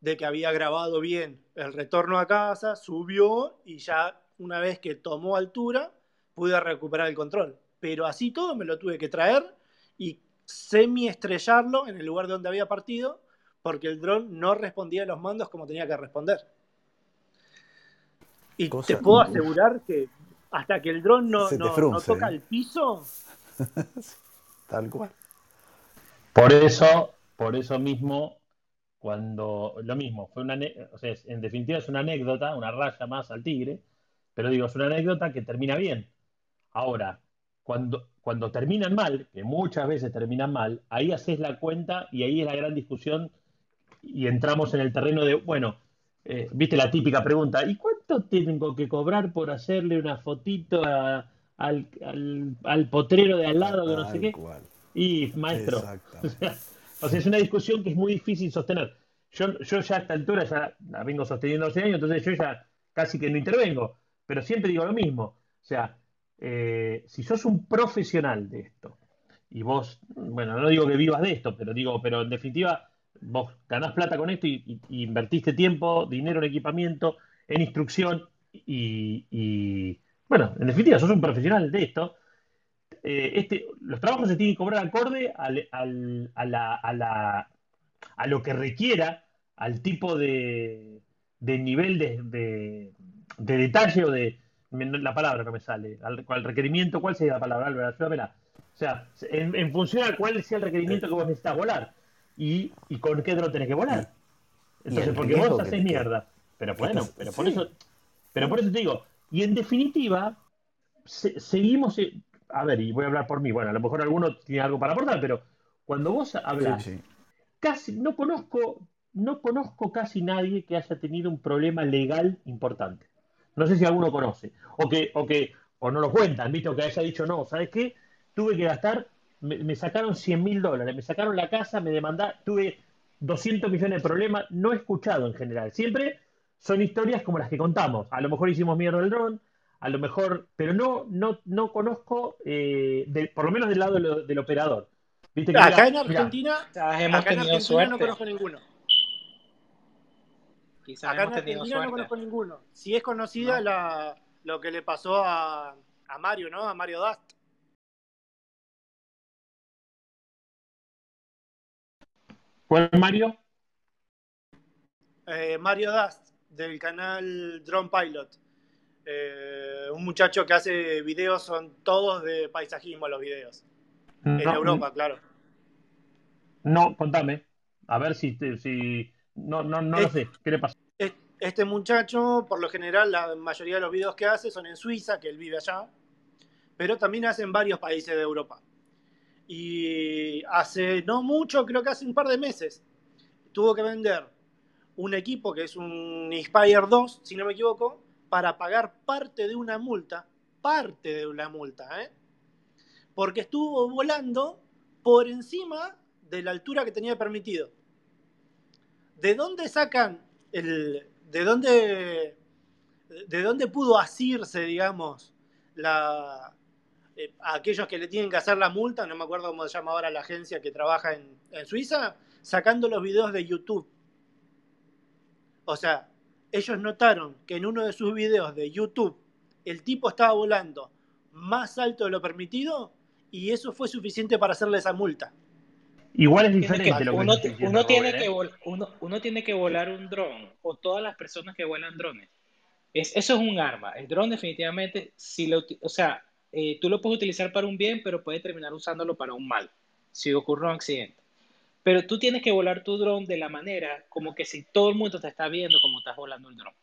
de que había grabado bien el retorno a casa, subió y ya una vez que tomó altura pude recuperar el control. Pero así todo me lo tuve que traer y semi-estrellarlo en el lugar donde había partido porque el dron no respondía a los mandos como tenía que responder. Y te puedo asegurar que hasta que el dron no, no toca ¿eh? el piso, Tal cual. Por eso, por eso mismo, cuando lo mismo, fue una, o sea, en definitiva es una anécdota, una raya más al tigre, pero digo, es una anécdota que termina bien. Ahora, cuando, cuando terminan mal, que muchas veces terminan mal, ahí haces la cuenta y ahí es la gran discusión y entramos en el terreno de, bueno, eh, viste la típica pregunta, ¿y cuánto tengo que cobrar por hacerle una fotito a, al, al, potrero de al lado, que no sé qué. Y maestro. O sea, es una discusión que es muy difícil sostener. Yo, yo ya a esta altura ya la vengo sosteniendo hace años, entonces yo ya casi que no intervengo, pero siempre digo lo mismo. O sea, eh, si sos un profesional de esto, y vos, bueno, no digo que vivas de esto, pero digo, pero en definitiva, vos ganás plata con esto y, invertiste tiempo, dinero en equipamiento, en instrucción y, bueno, en definitiva, sos un profesional de esto. Eh, este, los trabajos se tienen que cobrar acorde al, a, la, a, la, a, lo que requiera, al tipo de, de nivel de, de, detalle o de. La palabra que me sale, al, requerimiento, ¿cuál sería la palabra, Álvaro? O sea, en, función a cuál sea el requerimiento que vos necesitas volar y, y con qué dron tenés que volar. Entonces, porque vos haces mierda. Pero bueno, pero por eso, pero por eso te digo, y en definitiva, seguimos, eh, a ver, y voy a hablar por mí, bueno, a lo mejor alguno tiene algo para aportar, pero cuando vos hablas, casi no conozco, no conozco casi nadie que haya tenido un problema legal importante. No sé si alguno conoce, o que, o que, o no lo cuentan, ¿viste? O que haya dicho, no, ¿sabes qué? Tuve que gastar, me, sacaron 100 mil dólares, me sacaron la casa, me demandaron, tuve 200 millones de problemas, no he escuchado en general. Siempre son historias como las que contamos. A lo mejor hicimos mierda del dron, a lo mejor, pero no, no, no conozco, eh, por lo menos del lado del, operador. acá en Argentina, hemos tenido suerte. no conozco ninguno. acá en Argentina no conozco ninguno. Si es conocida la, lo que le pasó a, a Mario, ¿no? A Mario Dust. ¿Cuál Mario? Eh, Mario Dust del canal Drone Pilot. Eh, un muchacho que hace videos, son todos de paisajismo los videos. en Europa, claro. No, contame. A ver si, si no, no, no lo sé. ¿Qué le pasa? Este muchacho, por lo general, la mayoría de los videos que hace son en Suiza, que él vive allá, pero también hace en varios países de Europa. Y hace no mucho, creo que hace un par de meses, tuvo que vender un equipo que es un Inspire 2, si no me equivoco, para pagar parte de una multa, parte de una multa, ¿eh? porque estuvo volando por encima de la altura que tenía permitido. ¿De dónde sacan el. de dónde. de dónde pudo asirse, digamos, la, eh, a aquellos que le tienen que hacer la multa, no me acuerdo cómo se llama ahora la agencia que trabaja en, en Suiza, sacando los videos de YouTube. O sea, ellos notaron que en uno de sus videos de YouTube el tipo estaba volando más alto de lo permitido y eso fue suficiente para hacerle esa multa. Igual es diferente lo que uno, uno tiene que ¿eh? uno, uno, tiene que volar un dron, o todas las personas que vuelan drones. Es, eso es un arma. El dron definitivamente, si lo, o sea, eh, tú lo puedes utilizar para un bien, pero puedes terminar usándolo para un mal, si ocurre un accidente. Pero tú tienes que volar tu dron de la manera como que si todo el mundo te está viendo como estás volando el dron.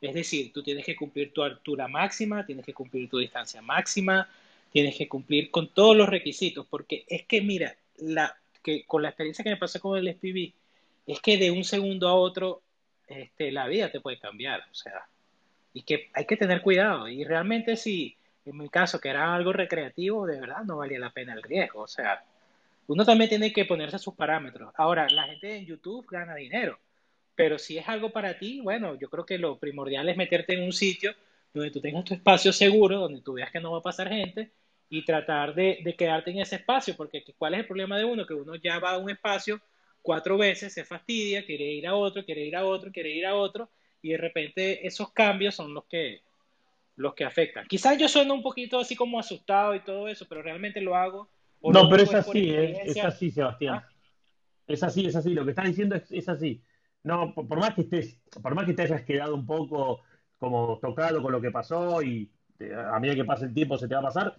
Es decir, tú tienes que cumplir tu altura máxima, tienes que cumplir tu distancia máxima, tienes que cumplir con todos los requisitos, porque es que mira, la, que con la experiencia que me pasó con el SPV, es que de un segundo a otro este, la vida te puede cambiar, o sea, y que hay que tener cuidado. Y realmente si, en mi caso, que era algo recreativo, de verdad no valía la pena el riesgo, o sea, uno también tiene que ponerse sus parámetros. Ahora, la gente en YouTube gana dinero, pero si es algo para ti, bueno, yo creo que lo primordial es meterte en un sitio donde tú tengas tu espacio seguro, donde tú veas que no va a pasar gente y tratar de, de, quedarte en ese espacio, porque ¿cuál es el problema de uno? Que uno ya va a un espacio cuatro veces, se fastidia, quiere ir a otro, quiere ir a otro, quiere ir a otro, y de repente esos cambios son los que, los que afectan. Quizás yo sueno un poquito así como asustado y todo eso, pero realmente lo hago. No, pero es así, eh, es así, Sebastián. ¿Ah? Es así, es así, lo que estás diciendo es, es así. No, por, por, más que estés, por más que te hayas quedado un poco como tocado con lo que pasó y a medida que pase el tiempo se te va a pasar,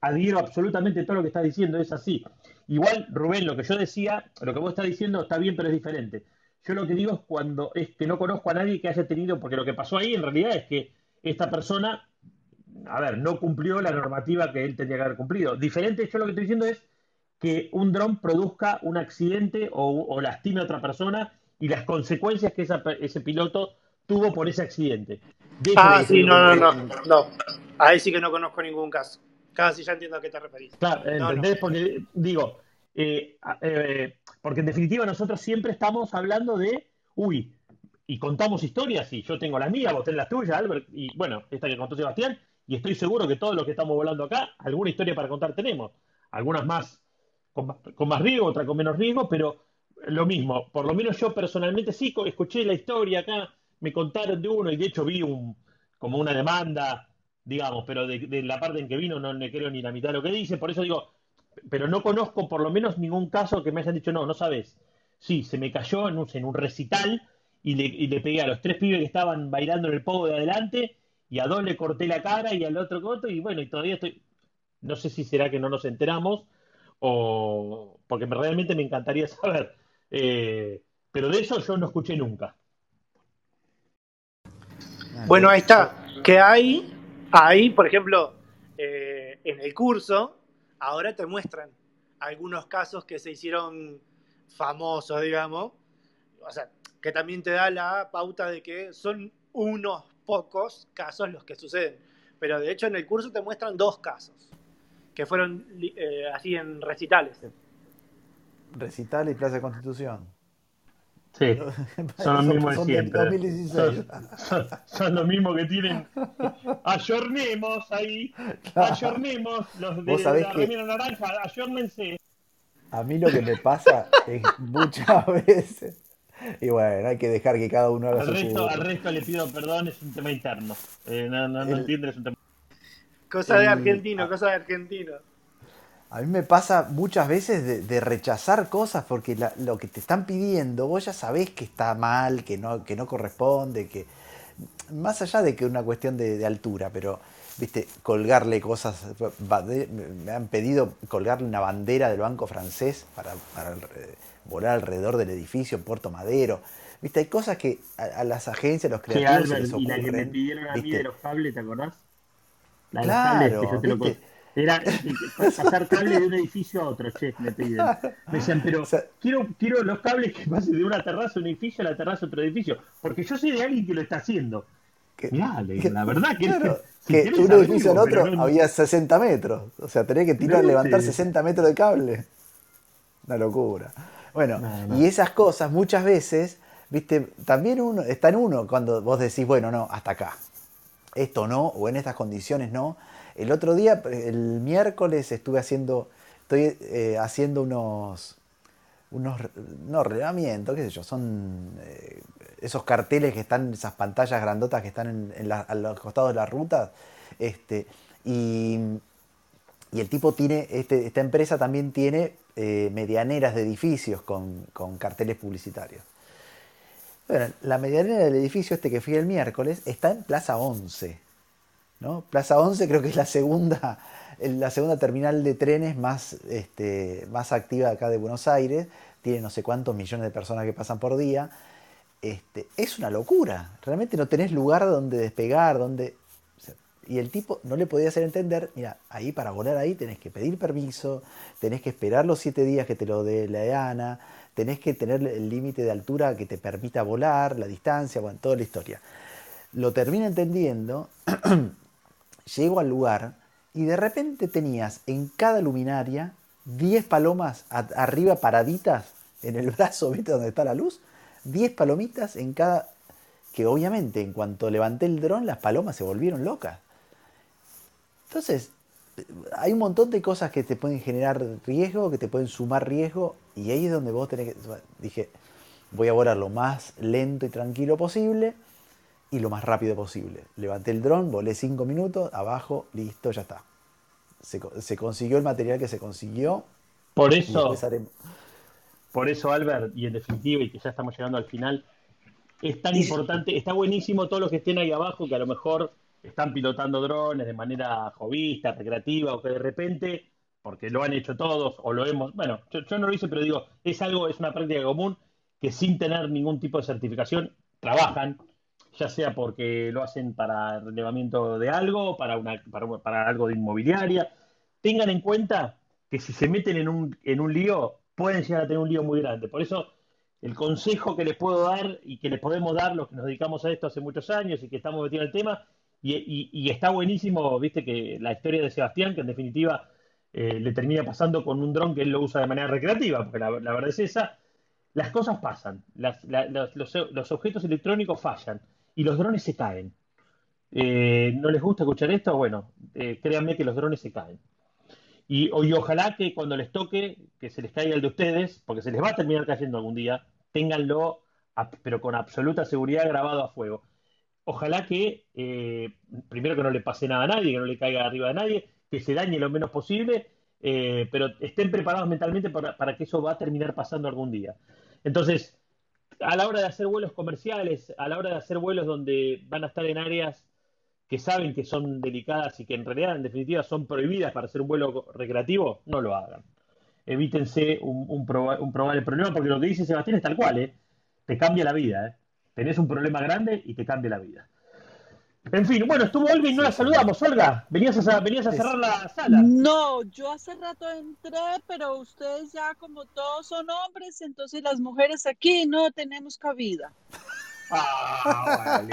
adhiero absolutamente todo lo que estás diciendo, es así. Igual, Rubén, lo que yo decía, lo que vos estás diciendo está bien, pero es diferente. Yo lo que digo es cuando es que no conozco a nadie que haya tenido, porque lo que pasó ahí en realidad es que esta persona, a ver, no cumplió la normativa que él tenía que haber cumplido. Diferente, yo lo que estoy diciendo es que un dron produzca un accidente o, lastime a otra persona y las consecuencias que ese piloto tuvo por ese accidente. ah, sí, no, no, no, no. Ahí sí que no conozco ningún caso. Casi ya entiendo a qué te referís. Claro, ¿entendés? Porque digo, eh, eh, porque en definitiva nosotros siempre estamos hablando de, uy, y contamos historias, y yo tengo las mías, vos tenés las tuyas, Albert, y bueno, esta que contó Sebastián, y estoy seguro que todos los que estamos volando acá, alguna historia para contar tenemos. Algunas más con, con más riesgo, otras con menos riesgo, pero lo mismo, por lo menos yo personalmente sí escuché la historia acá, me contaron de uno y de hecho vi un, como una demanda digamos, pero de, la parte en que vino no le creo ni la mitad de lo que dice, por eso digo, pero no conozco por lo menos ningún caso que me hayan dicho, no, no sabes. Sí, se me cayó en un recital y le, y le, pegué a los tres pibes que estaban bailando en el pogo de adelante y a dos le corté la cara y al otro corto y bueno, y todavía estoy, no sé si será que no nos enteramos o porque realmente me encantaría saber. Eh, pero de eso yo no escuché nunca. Bueno, ahí está. Que hay Ahí, por ejemplo, eh, en el curso, ahora te muestran algunos casos que se hicieron famosos, digamos. O sea, que también te da la pauta de que son unos pocos casos los que suceden. Pero de hecho en el curso te muestran dos casos, que fueron eh, así en recitales. Recital y Plaza de Constitución. Sí, son los mismos de siempre. Son, los mismos que tienen. Ayornemos ahí. Ayornemos los de la remera naranja. Ayornense. A mí lo que me pasa es muchas veces. Y bueno, hay que dejar que cada uno haga al su resto, Al resto le pido perdón, es un tema interno. Eh, no no, no entiendes, es un tema. Cosa de argentino, cosa de argentino. A mí me pasa muchas veces de, rechazar cosas porque lo que te están pidiendo, vos ya sabés que está mal, que no, que no corresponde, que más allá de que una cuestión de, altura, pero viste, colgarle cosas, me han pedido colgarle una bandera del Banco Francés para, volar alrededor del edificio en Puerto Madero. Viste, hay cosas que a, las agencias, los creativos se les ocurren. Y la que me pidieron a mí de los cables, ¿te acordás? La claro, que yo te era pasar cable de un edificio a otro, che, me piden. Me decían, pero quiero, quiero los cables que pasen de una terraza a un edificio a la terraza a otro edificio. Porque yo soy de alguien que lo está haciendo. Mirá, la verdad que, que un edificio al otro había 60 metros. O sea, tenía que tirar, levantar 60 metros de cable. Una locura. Bueno, y esas cosas muchas veces, viste, también uno, está en uno cuando vos decís, bueno, no, hasta acá. Esto no, o en estas condiciones no el otro día, el miércoles, estuve haciendo, estoy eh, haciendo unos, unos, no, relevamientos, qué sé yo, son eh, esos carteles que están, esas pantallas grandotas que están en, a los costados de las rutas, este, y, y el tipo tiene, este, esta empresa también tiene eh, medianeras de edificios con, carteles publicitarios. Bueno, la medianera del edificio este que fui el miércoles está en Plaza 11. ¿no? Plaza 11 creo que es la segunda, la segunda terminal de trenes más, este, más activa acá de Buenos Aires. Tiene no sé cuántos millones de personas que pasan por día. Este, es una locura. Realmente no tenés lugar donde despegar, donde y el tipo no le podía hacer entender, mira, ahí para volar ahí tenés que pedir permiso, tenés que esperar los siete días que te lo dé la EANA, tenés que tener el límite de altura que te permita volar, la distancia, bueno, toda la historia. Lo termino entendiendo, llego al lugar y de repente tenías en cada luminaria 10 palomas arriba paraditas en el brazo, ¿viste donde está la luz? 10 palomitas en cada... Que obviamente en cuanto levanté el dron las palomas se volvieron locas. Entonces, hay un montón de cosas que te pueden generar riesgo, que te pueden sumar riesgo, y ahí es donde vos tenés que... Dije, voy a volar lo más lento y tranquilo posible y lo más rápido posible. Levanté el dron, volé cinco minutos, abajo, listo, ya está. Se, consiguió el material que se consiguió. Por eso, por eso, Albert, y en definitiva, y que ya estamos llegando al final, es tan importante, está buenísimo todos los que estén ahí abajo, que a lo mejor están pilotando drones de manera jovista, recreativa, o que de repente, porque lo han hecho todos, o lo hemos, bueno, yo, no lo hice, pero digo, es algo, es una práctica común que sin tener ningún tipo de certificación trabajan, ya sea porque lo hacen para relevamiento de algo, para, una, para, algo de inmobiliaria. Tengan en cuenta que si se meten en un, en un lío, pueden llegar a tener un lío muy grande. Por eso, el consejo que les puedo dar y que les podemos dar los que nos dedicamos a esto hace muchos años y que estamos metidos en el tema, y, está buenísimo, viste, que la historia de Sebastián, que en definitiva eh, le termina pasando con un dron que él lo usa de manera recreativa, porque la, verdad es esa, las cosas pasan, los, objetos electrónicos fallan y los drones se caen. Eh, ¿No les gusta escuchar esto? Bueno, eh, créanme que los drones se caen. Y, ojalá que cuando les toque, que se les caiga el de ustedes, porque se les va a terminar cayendo algún día, ténganlo, pero con absoluta seguridad grabado a fuego ojalá que, eh, primero que no le pase nada a nadie, que no le caiga arriba a nadie, que se dañe lo menos posible, eh, pero estén preparados mentalmente para, que eso va a terminar pasando algún día. Entonces, a la hora de hacer vuelos comerciales, a la hora de hacer vuelos donde van a estar en áreas que saben que son delicadas y que en realidad, en definitiva, son prohibidas para hacer un vuelo recreativo, no lo hagan. Evítense un, probable problema, porque lo que dice Sebastián es tal cual, ¿eh? te cambia la vida. ¿eh? Tenés un problema grande y te cambia la vida. En fin, bueno, estuvo Olga y no la saludamos. Olga, venías a, venías a cerrar la sala. No, yo hace rato entré, pero ustedes ya como todos son hombres, entonces las mujeres aquí no tenemos cabida. Ah, vale.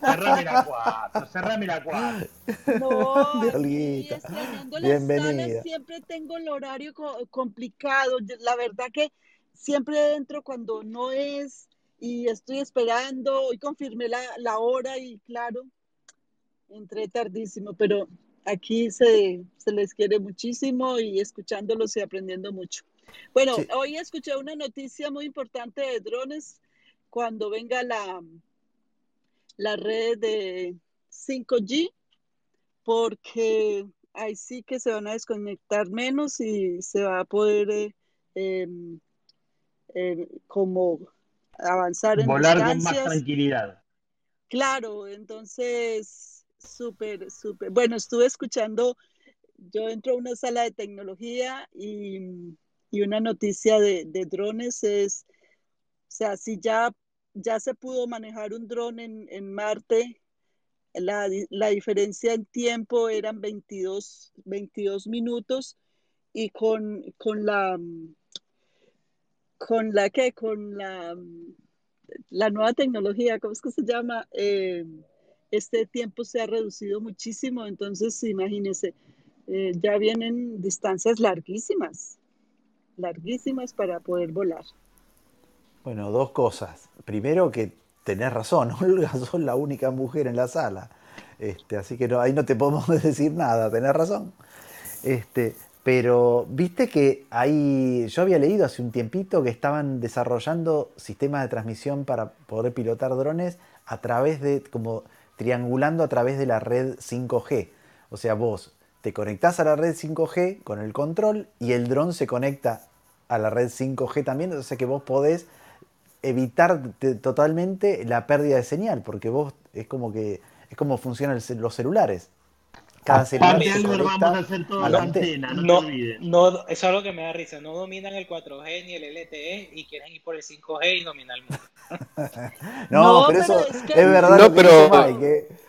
cerrame la cuatro, cerrame la cuatro. No, Bienvenida. siempre tengo el horario complicado. La verdad que siempre entro cuando no es y estoy esperando, hoy confirmé la, hora y claro, entré tardísimo, pero aquí se, les quiere muchísimo y escuchándolos y aprendiendo mucho. Bueno, hoy escuché una noticia muy importante de drones cuando venga la, la red de 5G, porque ahí sí que se van a desconectar menos y se va a poder eh, em, em, como avanzar en Volar con más tranquilidad. Claro, entonces, súper, súper. Bueno, estuve escuchando, yo entro a una sala de tecnología y, una noticia de, drones es, o sea, si ya, ya se pudo manejar un dron en, Marte, la, diferencia en tiempo eran 22, 22 minutos y con, con la con la que, con la, la nueva tecnología, ¿cómo es que se llama? Eh, este tiempo se ha reducido muchísimo, entonces imagínense, eh, ya vienen distancias larguísimas, larguísimas para poder volar. Bueno, dos cosas. Primero que tenés razón, Olga, sos la única mujer en la sala. Este, así que no, ahí no te podemos decir nada, tenés razón. Este, pero viste que hay, yo había leído hace un tiempito que estaban desarrollando sistemas de transmisión para poder pilotar drones a través de, como triangulando a través de la red 5G. O sea, vos te conectás a la red 5G con el control y el dron se conecta a la red 5G también, o sea que vos podés evitar totalmente la pérdida de señal, porque vos es como que es como funcionan los celulares. Cada celular se vamos a hacer todo la antena, no, no, no, eso es algo que me da risa. No dominan el 4G ni el LTE y quieren ir por el 5G y dominar el mundo. no, pero eso es, verdad. No, pero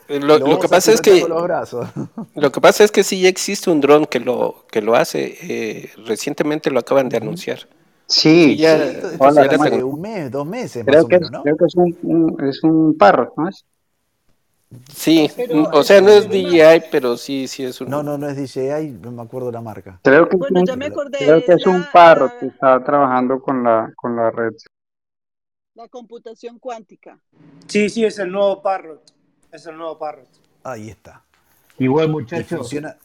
lo, que pasa es que lo que pasa es que sí existe un dron que lo que lo hace. Eh, recientemente lo acaban de anunciar. Sí, ya, hace un mes, dos meses creo más que, o menos, ¿no? Creo que es un, es un parro, ¿no es? Sí, o sea, no es DJI, pero sí, sí es un... No, no, no es DJI, no me acuerdo la marca. Creo que, bueno, ya me acordé, creo que es un parro que está trabajando con la, con la red. La computación cuántica. Sí, sí, es el nuevo Parrot. Es el nuevo Parrot. Ahí está. Igual, muchachos, funciona...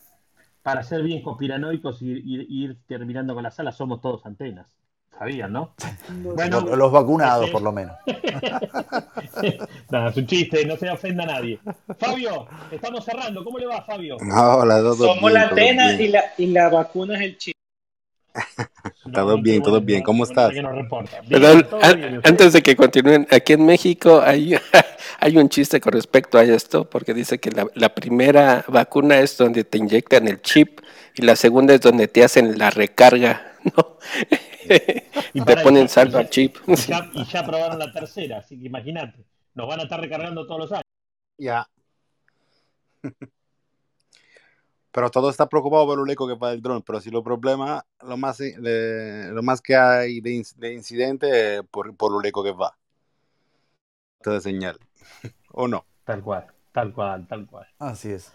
para ser bien conspiranoicos y ir terminando con la sala, somos todos antenas sabían, ¿no? Bueno, los vacunados, por lo menos. no, es un chiste, no se ofenda a nadie. Fabio, estamos cerrando. ¿Cómo le va, Fabio? Hola, todo Somos la antena y la, y la vacuna es el chiste. todo bien, todo bien. ¿Cómo estás? antes de que continúen, aquí en México hay, hay un chiste con respecto a esto, porque dice que la, la, primera vacuna es donde te inyectan el chip y la segunda es donde te hacen la recarga, ¿no? y te ponen saldo al chip. Y ya, y ya probaron la tercera, así que imagínate, nos van a estar recargando todos los años. Ya. Pero todo está preocupado por lo eco que va el dron, pero si lo problema, lo más, lo más que hay de, de incidente por, por lo eco que va. De señal. ¿O no? Tal cual, tal cual, tal cual. Así es.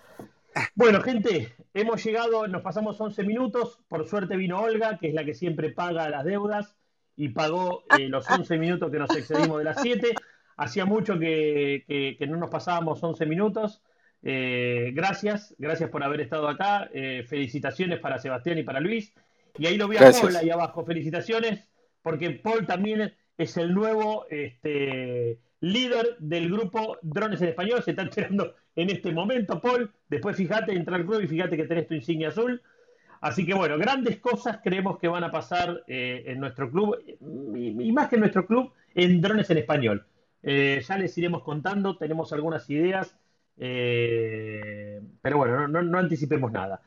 Bueno, gente, hemos llegado, nos pasamos 11 minutos. Por suerte vino Olga, que es la que siempre paga las deudas y pagó eh, los 11 minutos que nos excedimos de las 7. Hacía mucho que, no nos pasábamos 11 minutos. Eh, gracias, gracias por haber estado acá. Eh, felicitaciones para Sebastián y para Luis. Y ahí lo vi a Paul ahí abajo. Felicitaciones, porque Paul también es el nuevo este, líder del grupo Drones en Español. Se está enterando en este momento, Paul. Después fíjate, entra al club y fíjate que tenés tu insignia azul. Así que bueno, grandes cosas creemos que van a pasar eh, en nuestro club, y, más que en nuestro club, en drones en español. Eh, ya les iremos contando, tenemos algunas ideas, eh, pero bueno, no, anticipemos nada.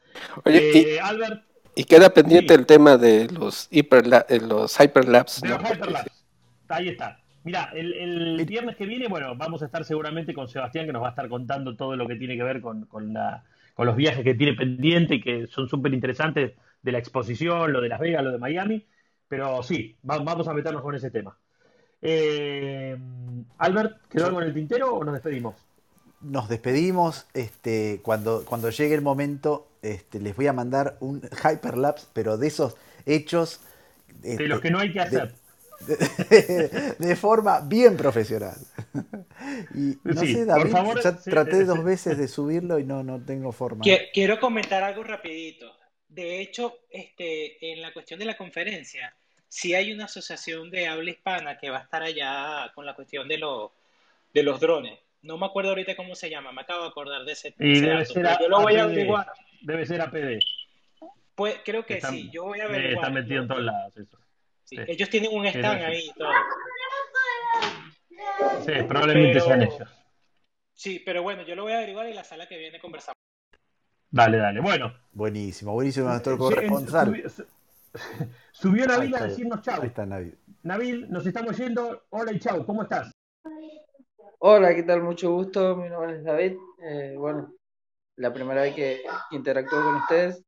Oye, y, Albert. Y queda pendiente el tema de los, los hyperlapse. De los hyperlapse. Ahí está. Mira, el, viernes que viene, bueno, vamos a estar seguramente con Sebastián, que nos va a estar contando todo lo que tiene que ver con, los viajes que tiene pendiente y que son súper interesantes de la exposición, lo de Las Vegas, lo de Miami. Pero sí, vamos a meternos con ese tema. Eh, Albert, ¿quedó algo en el tintero o nos despedimos? Nos despedimos. Este, cuando, cuando llegue el momento, este, les voy a mandar un hyperlapse, pero de esos hechos. de los que no hay que hacer de, forma bien profesional. Y no sé, David, ya traté dos veces de subirlo y no, no tengo forma. Quiero comentar algo rapidito. De hecho, este, en la cuestión de la conferencia, sí hay una asociación de habla hispana que va a estar allá con la cuestión de, los de los drones. No me acuerdo ahorita cómo se llama, me acabo de acordar de ese, debe ser yo lo voy a averiguar. Debe ser APD. Pues creo que sí, yo voy a averiguar. Está metido en todos lados eso. Ellos tienen un stand ahí y todo. Sí, probablemente sean ellos. Sí, pero bueno, yo lo voy a averiguar y la sala que viene conversamos. Dale, dale, bueno. Buenísimo, buenísimo nuestro corresponsal. Subió, Nabil a decirnos chao. Ahí está Nabil. Nabil, nos estamos yendo. Hola y chao, ¿cómo estás? Hola, ¿qué tal? Mucho gusto. Mi nombre es David. Eh, bueno, la primera vez que interactúo con ustedes.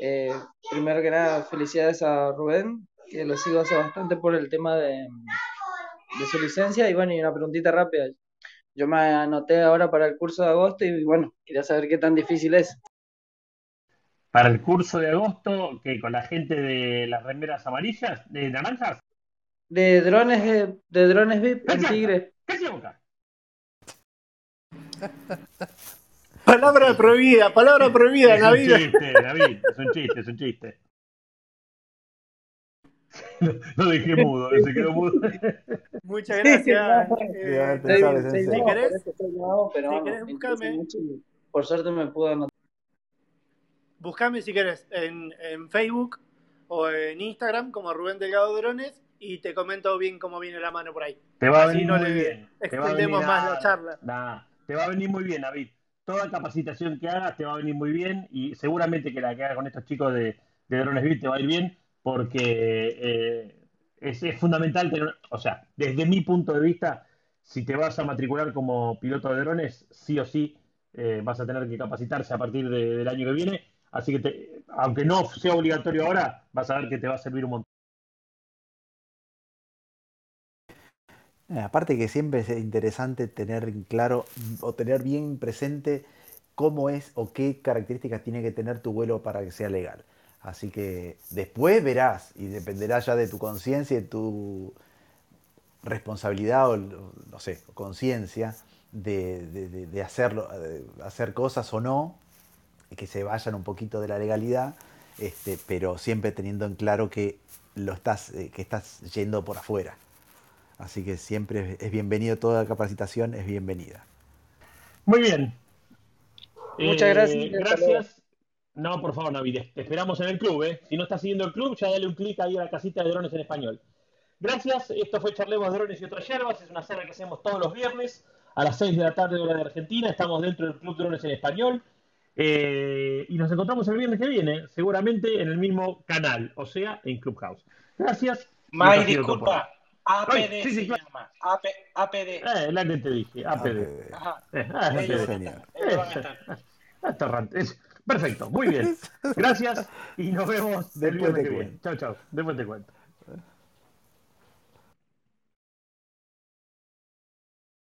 Eh, primero que nada, felicidades a Rubén que lo sigo hace bastante por el tema de, su licencia. Y bueno, y una preguntita rápida. Yo me anoté ahora para el curso de agosto y bueno, quería saber qué tan difícil es. Para el curso de agosto, que con la gente de las remeras amarillas, de naranjas. De drones de, de drones VIP en Tigre. Palabra prohibida, palabra prohibida, es Navid. Un chiste, David, es un chiste, es un chiste. Lo dejé mudo, se quedó mudo. Muchas gracias. Eh, si querés, buscarme. Por suerte me pudo anotar. buscame si querés en, en, Facebook o en Instagram como Rubén Delgado Drones y te comento bien cómo viene la mano por ahí. Te va a venir muy bien. Extendemos más la charla. te va a venir muy bien, David. Toda capacitación que hagas te va a venir muy bien y seguramente que la que hagas con estos chicos de, de Drones Beat te va a ir bien porque eh, es, fundamental tener, o sea, desde mi punto de vista, si te vas a matricular como piloto de drones, sí o sí eh, vas a tener que capacitarse a partir del año que viene. Así que, aunque no sea obligatorio ahora, vas a ver que te va a servir un montón. Eh, aparte que siempre es interesante tener claro o tener bien presente cómo es o qué características tiene que tener tu vuelo para que sea legal. Así que después verás y dependerá ya de tu conciencia y tu responsabilidad o, no sé, conciencia de, hacerlo, hacer cosas o no, que se vayan un poquito de la legalidad, este, pero siempre teniendo en claro que lo estás, eh, que estás yendo por afuera. Así que siempre es bienvenido, toda la capacitación es bienvenida. Muy bien. Muchas gracias. Eh, gracias. No, por favor, Navid, te esperamos en el club, ¿eh? Si no estás siguiendo el club, ya dale un clic ahí a la casita de drones en español. Gracias, esto fue Charlemos Drones y otras yerbas, es una serie que hacemos todos los viernes a las 6 de la tarde hora de Argentina, estamos dentro del Club Drones en español eh, y nos encontramos el viernes que viene, seguramente en el mismo canal, o sea, en Clubhouse. Gracias. May, disculpa, APD se llama. APD. Eh, la que te dije, APD. Ajá. Eh, ah, Perfecto, muy bien. Gracias y nos vemos del viernes que viene. Chao, chao. Después te cuento.